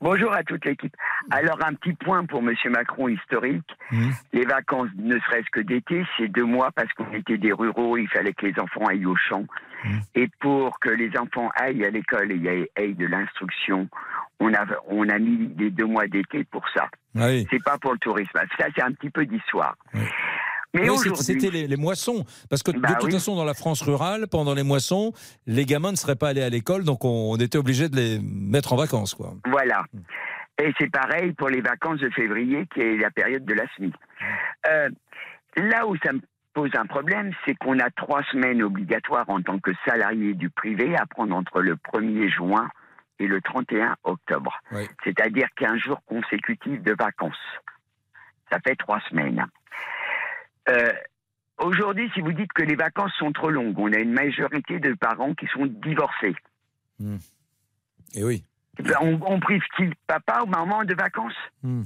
Bonjour à toute l'équipe. Alors un petit point pour Monsieur Macron historique. Mmh. Les vacances, ne serait-ce que d'été, c'est deux mois parce qu'on était des ruraux, il fallait que les enfants aillent au champ. Mmh. Et pour que les enfants aillent à l'école et aillent de l'instruction, on a, on a mis les deux mois d'été pour ça. Ah c'est pas pour le tourisme. Ça, c'est un petit peu d'histoire. Mais c'était les, moissons. Parce que de bah toute façon, dans la France rurale, pendant les moissons, les gamins ne seraient pas allés à l'école, donc on, était obligé de les mettre en vacances. Quoi. Voilà. Et c'est pareil pour les vacances de février, qui est la période de la SMI. Euh, là où ça me pose un problème, c'est qu'on a trois semaines obligatoires en tant que salarié du privé à prendre entre le 1er juin et le 31 octobre. C'est-à-dire 15 jours consécutifs de vacances. Ça fait trois semaines. Euh, aujourd'hui, si vous dites que les vacances sont trop longues, on a une majorité de parents qui sont divorcés. Et hmm. eh oui. On, on prive-t-il papa ou maman de vacances hmm.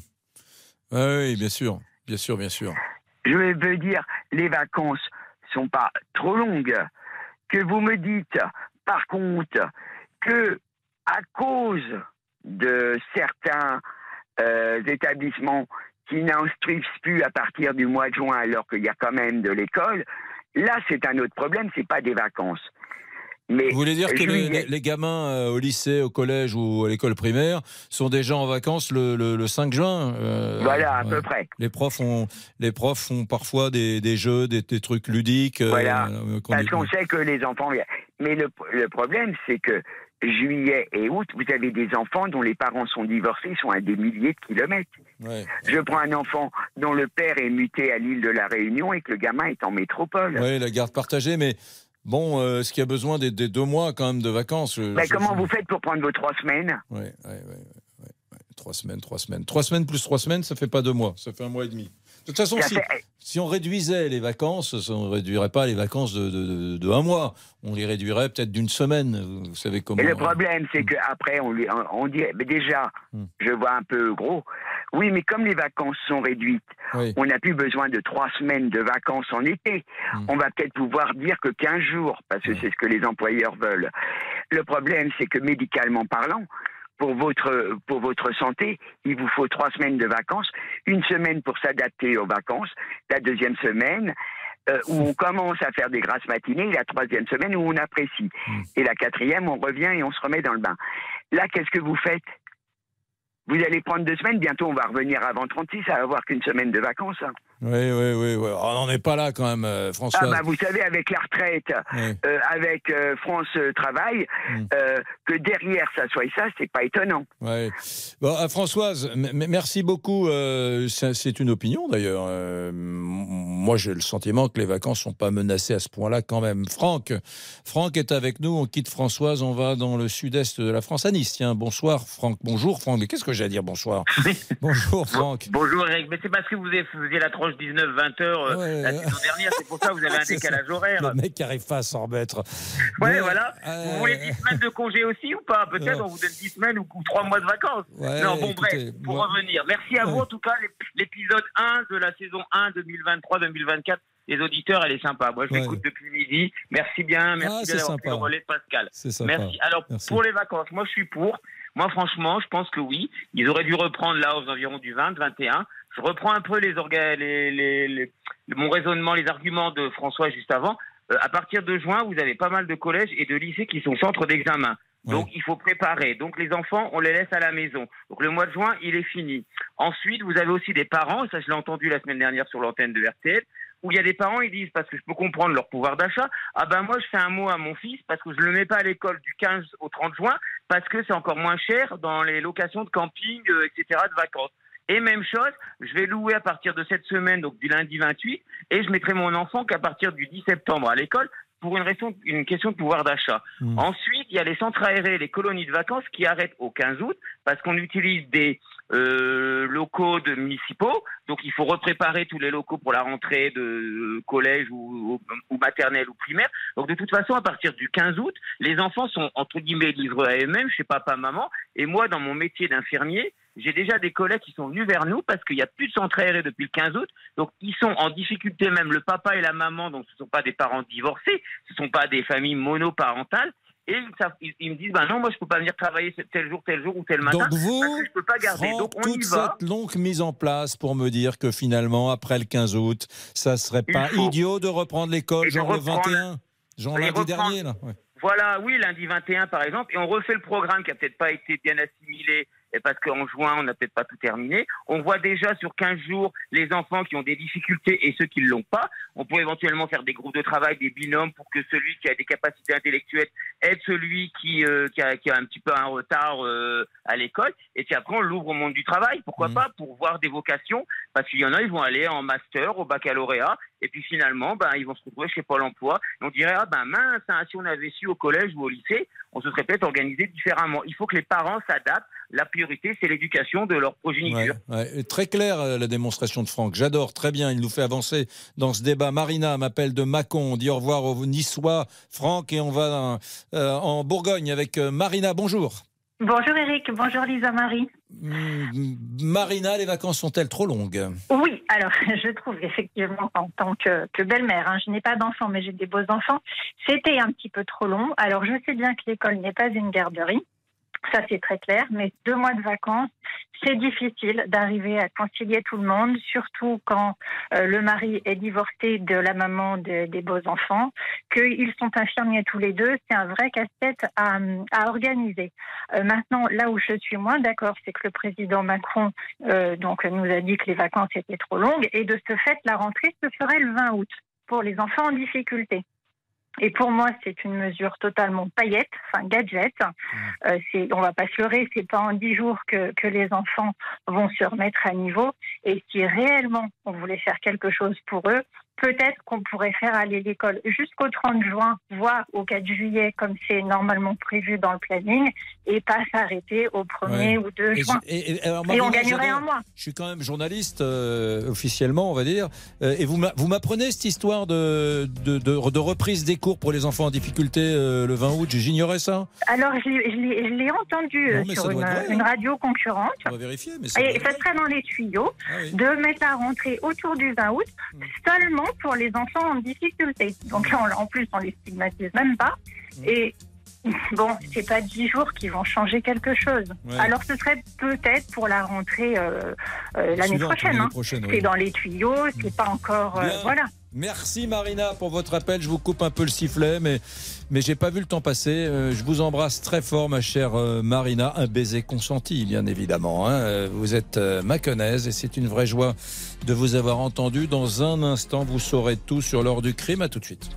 Oui, bien sûr. Bien sûr, bien sûr. Je veux dire, les vacances sont pas trop longues, que vous me dites, par contre, que à cause de certains euh, établissements qui n'instruisent plus à partir du mois de juin alors qu'il y a quand même de l'école, là c'est un autre problème, c'est pas des vacances. Vous voulez dire que les, gamins euh, au lycée, au collège ou à l'école primaire sont déjà en vacances le, 5 juin euh, Voilà, à peu près. Les profs ont, les profs font parfois des, jeux, des, trucs ludiques. Euh, voilà, parce qu'on sait que les enfants... Mais le, problème, c'est que juillet et août, vous avez des enfants dont les parents sont divorcés, sont à des milliers de kilomètres. Je prends un enfant dont le père est muté à l'île de la Réunion et que le gamin est en métropole. Oui, la garde partagée, mais Bon, euh, est-ce qu'il y a besoin des, deux mois quand même de vacances Mais comment vous faites pour prendre vos trois semaines? Oui, oui, oui. Trois semaines, trois semaines. Trois semaines plus trois semaines, ça fait pas deux mois, ça fait un mois et demi. De toute façon, si, on réduisait les vacances, on ne réduirait pas les vacances de, de, un mois. On les réduirait peut-être d'une semaine. Vous savez comment. Et le problème, c'est hmm. qu'après, on, on, dit, mais déjà, hmm. je vois un peu gros. Oui, mais comme les vacances sont réduites, on n'a plus besoin de trois semaines de vacances en été. Hmm. On va peut-être pouvoir dire que 15 jours, parce que c'est ce que les employeurs veulent. Le problème, c'est que médicalement parlant, pour votre, pour votre santé, il vous faut trois semaines de vacances, une semaine pour s'adapter aux vacances, la deuxième semaine euh, où on commence à faire des grasses matinées, la troisième semaine où on apprécie, hmm. et la quatrième, on revient et on se remet dans le bain. Là, qu'est-ce que vous faites? Vous allez prendre deux semaines, bientôt on va revenir avant 36, à avoir qu'une semaine de vacances. Hein. Oui, oui, oui, oui. On n'en est pas là quand même, euh, François. Ah bah, vous savez, avec la retraite, euh, avec euh, France Travail, mm. que derrière ça soit ça, c'est pas étonnant. Oui. Bon, Françoise, merci beaucoup. c'est une opinion d'ailleurs. moi, j'ai le sentiment que les vacances sont pas menacées à ce point-là quand même. Franck, Franck est avec nous. On quitte Françoise, on va dans le sud-est de la France, à Nice. Tiens, bonsoir, Franck. Bonjour, Franck. Mais qu'est-ce que j'ai à dire Bonsoir? Bonjour, Franck. Bonjour, Eric. Mais c'est parce que vous faisiez la tranche 19-20 heures euh, la saison dernière. C'est pour ça que vous avez un décalage horaire. Le mec qui arrive pas à s'en remettre. Ouais, voilà. Vous voulez 10 semaines de congé aussi ou pas? Peut-être on vous donne 10 semaines ou, 3 mois de vacances. non, bon, bref, pour revenir. Merci à vous en tout cas. L'épisode 1 de la saison 1 2023-2024 les auditeurs, elle est sympa. Moi, je m'écoute depuis midi. Merci bien, merci ah, d'avoir pris le relais de Pascal. Merci. Alors, pour les vacances, moi, je suis pour. Moi, franchement, je pense que oui. Ils auraient dû reprendre la hausse d'environ du 20, 21 je reprends un peu les, les, les, mon raisonnement, les arguments de François juste avant. Euh, à partir de juin, vous avez pas mal de collèges et de lycées qui sont centres d'examen. Donc il faut préparer. Donc les enfants, on les laisse à la maison. Donc le mois de juin, il est fini. Ensuite, vous avez aussi des parents, et ça je l'ai entendu la semaine dernière sur l'antenne de RTL, où il y a des parents, ils disent, parce que je peux comprendre leur pouvoir d'achat, ah ben moi je fais un mot à mon fils parce que je le mets pas à l'école du 15 au 30 juin, parce que c'est encore moins cher dans les locations de camping, euh, etc., de vacances. Et même chose, je vais louer à partir de cette semaine, donc du lundi 28, et je mettrai mon enfant qu'à partir du 10 septembre à l'école pour une, raison, une question de pouvoir d'achat. Hmm. Ensuite, il y a les centres aérés, les colonies de vacances qui arrêtent au 15 août parce qu'on utilise des euh, locaux de municipaux. Donc, il faut repréparer tous les locaux pour la rentrée de collège ou, maternelle ou primaire. Donc, de toute façon, à partir du 15 août, les enfants sont entre guillemets livrés à eux-mêmes chez papa, maman. Et moi, dans mon métier d'infirmier, j'ai déjà des collègues qui sont venus vers nous parce qu'il n'y a plus de centre aéré depuis le 15 août. Donc, ils sont en difficulté, même le papa et la maman, donc ce ne sont pas des parents divorcés, ce ne sont pas des familles monoparentales. Et ils, me disent, ben non, moi je peux pas venir travailler tel jour, tel jour ou tel matin. Donc vous, parce que je peux pas garder. donc on toute cette longue mise en place pour me dire que finalement, après le 15 août, ça serait pas idiot de reprendre l'école, genre le 21, genre lundi dernier. Là. Voilà, oui, lundi 21 par exemple, et on refait le programme qui a peut-être pas été bien assimilé et parce qu'en juin, on n'a peut-être pas tout terminé. On voit déjà sur 15 jours les enfants qui ont des difficultés et ceux qui ne l'ont pas. On peut éventuellement faire des groupes de travail, des binômes pour que celui qui a des capacités intellectuelles aide celui qui, euh, qui, a, qui, a, un petit peu un retard euh, à l'école. Et puis après, on l'ouvre au monde du travail. Pourquoi mmh. pas Pour voir des vocations. Parce qu'il y en a, ils vont aller en master, au baccalauréat. Et puis finalement, ben, ils vont se retrouver chez Pôle emploi. Et on dirait, ah ben mince, hein, si on avait su au collège ou au lycée, on se serait peut-être organisé différemment. Il faut que les parents s'adaptent la priorité, c'est l'éducation de leur progéniture. Très clair euh, la démonstration de Franck. J'adore, très bien. Il nous fait avancer dans ce débat. Marina m'appelle de Mâcon. On dit au revoir aux Niçois, Franck, et on va euh, en Bourgogne avec euh, Marina. Bonjour. Bonjour Eric, bonjour Lisa Marie. Hmm, Marina, les vacances sont-elles trop longues Oui, alors je trouve effectivement en tant que, belle-mère, hein, je n'ai pas d'enfants mais j'ai des beaux enfants, c'était un petit peu trop long. Alors je sais bien que l'école n'est pas une garderie, ça, c'est très clair. Mais deux mois de vacances, c'est difficile d'arriver à concilier tout le monde, surtout quand euh, le mari est divorcé de la maman des beaux enfants, qu'ils sont infirmiers tous les deux. C'est un vrai casse-tête à, organiser. Euh, maintenant, là où je suis moins d'accord, c'est que le président Macron euh, nous a dit que les vacances étaient trop longues et de ce fait, la rentrée se ferait le 20 août pour les enfants en difficulté. Et pour moi, c'est une mesure totalement paillette, enfin gadget. Euh, c'est, on va pas se leurrer, c'est pas en dix jours que, que les enfants vont se remettre à niveau. Et si réellement on voulait faire quelque chose pour eux, peut-être qu'on pourrait faire aller l'école jusqu'au 30 juin, voire au 4 juillet, comme c'est normalement prévu dans le planning, et pas s'arrêter au 1er ou 2 juin. Et, on gagnerait un mois. Je suis quand même journaliste euh, officiellement, on va dire, euh, et vous m'apprenez cette histoire de, de, de, reprise des cours pour les enfants en difficulté euh, le 20 août. J'ignorais ça. Alors, je l'ai entendu sur une, une, radio concurrente. On va vérifier. Mais et ça serait dans les tuyaux ah de mettre la rentrée autour du 20 août, hmm. seulement pour les enfants en difficulté. Donc là, en plus, on les stigmatise même pas. Mmh. Et Bon, c'est pas dix jours qui vont changer quelque chose. Alors ce serait peut-être pour la rentrée euh, euh, l'année prochaine. Hein. C'est dans les tuyaux, c'est pas encore. Euh, voilà. Merci Marina pour votre appel. Je vous coupe un peu le sifflet, mais mais j'ai pas vu le temps passer. je vous embrasse très fort, ma chère Marina. Un baiser consenti, bien évidemment. Hein. Vous êtes maconnaise et c'est une vraie joie de vous avoir entendu. Dans un instant, vous saurez tout sur l'heure du crime. À tout de suite.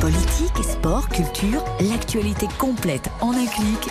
Politique, sport, culture, l'actualité complète en un clic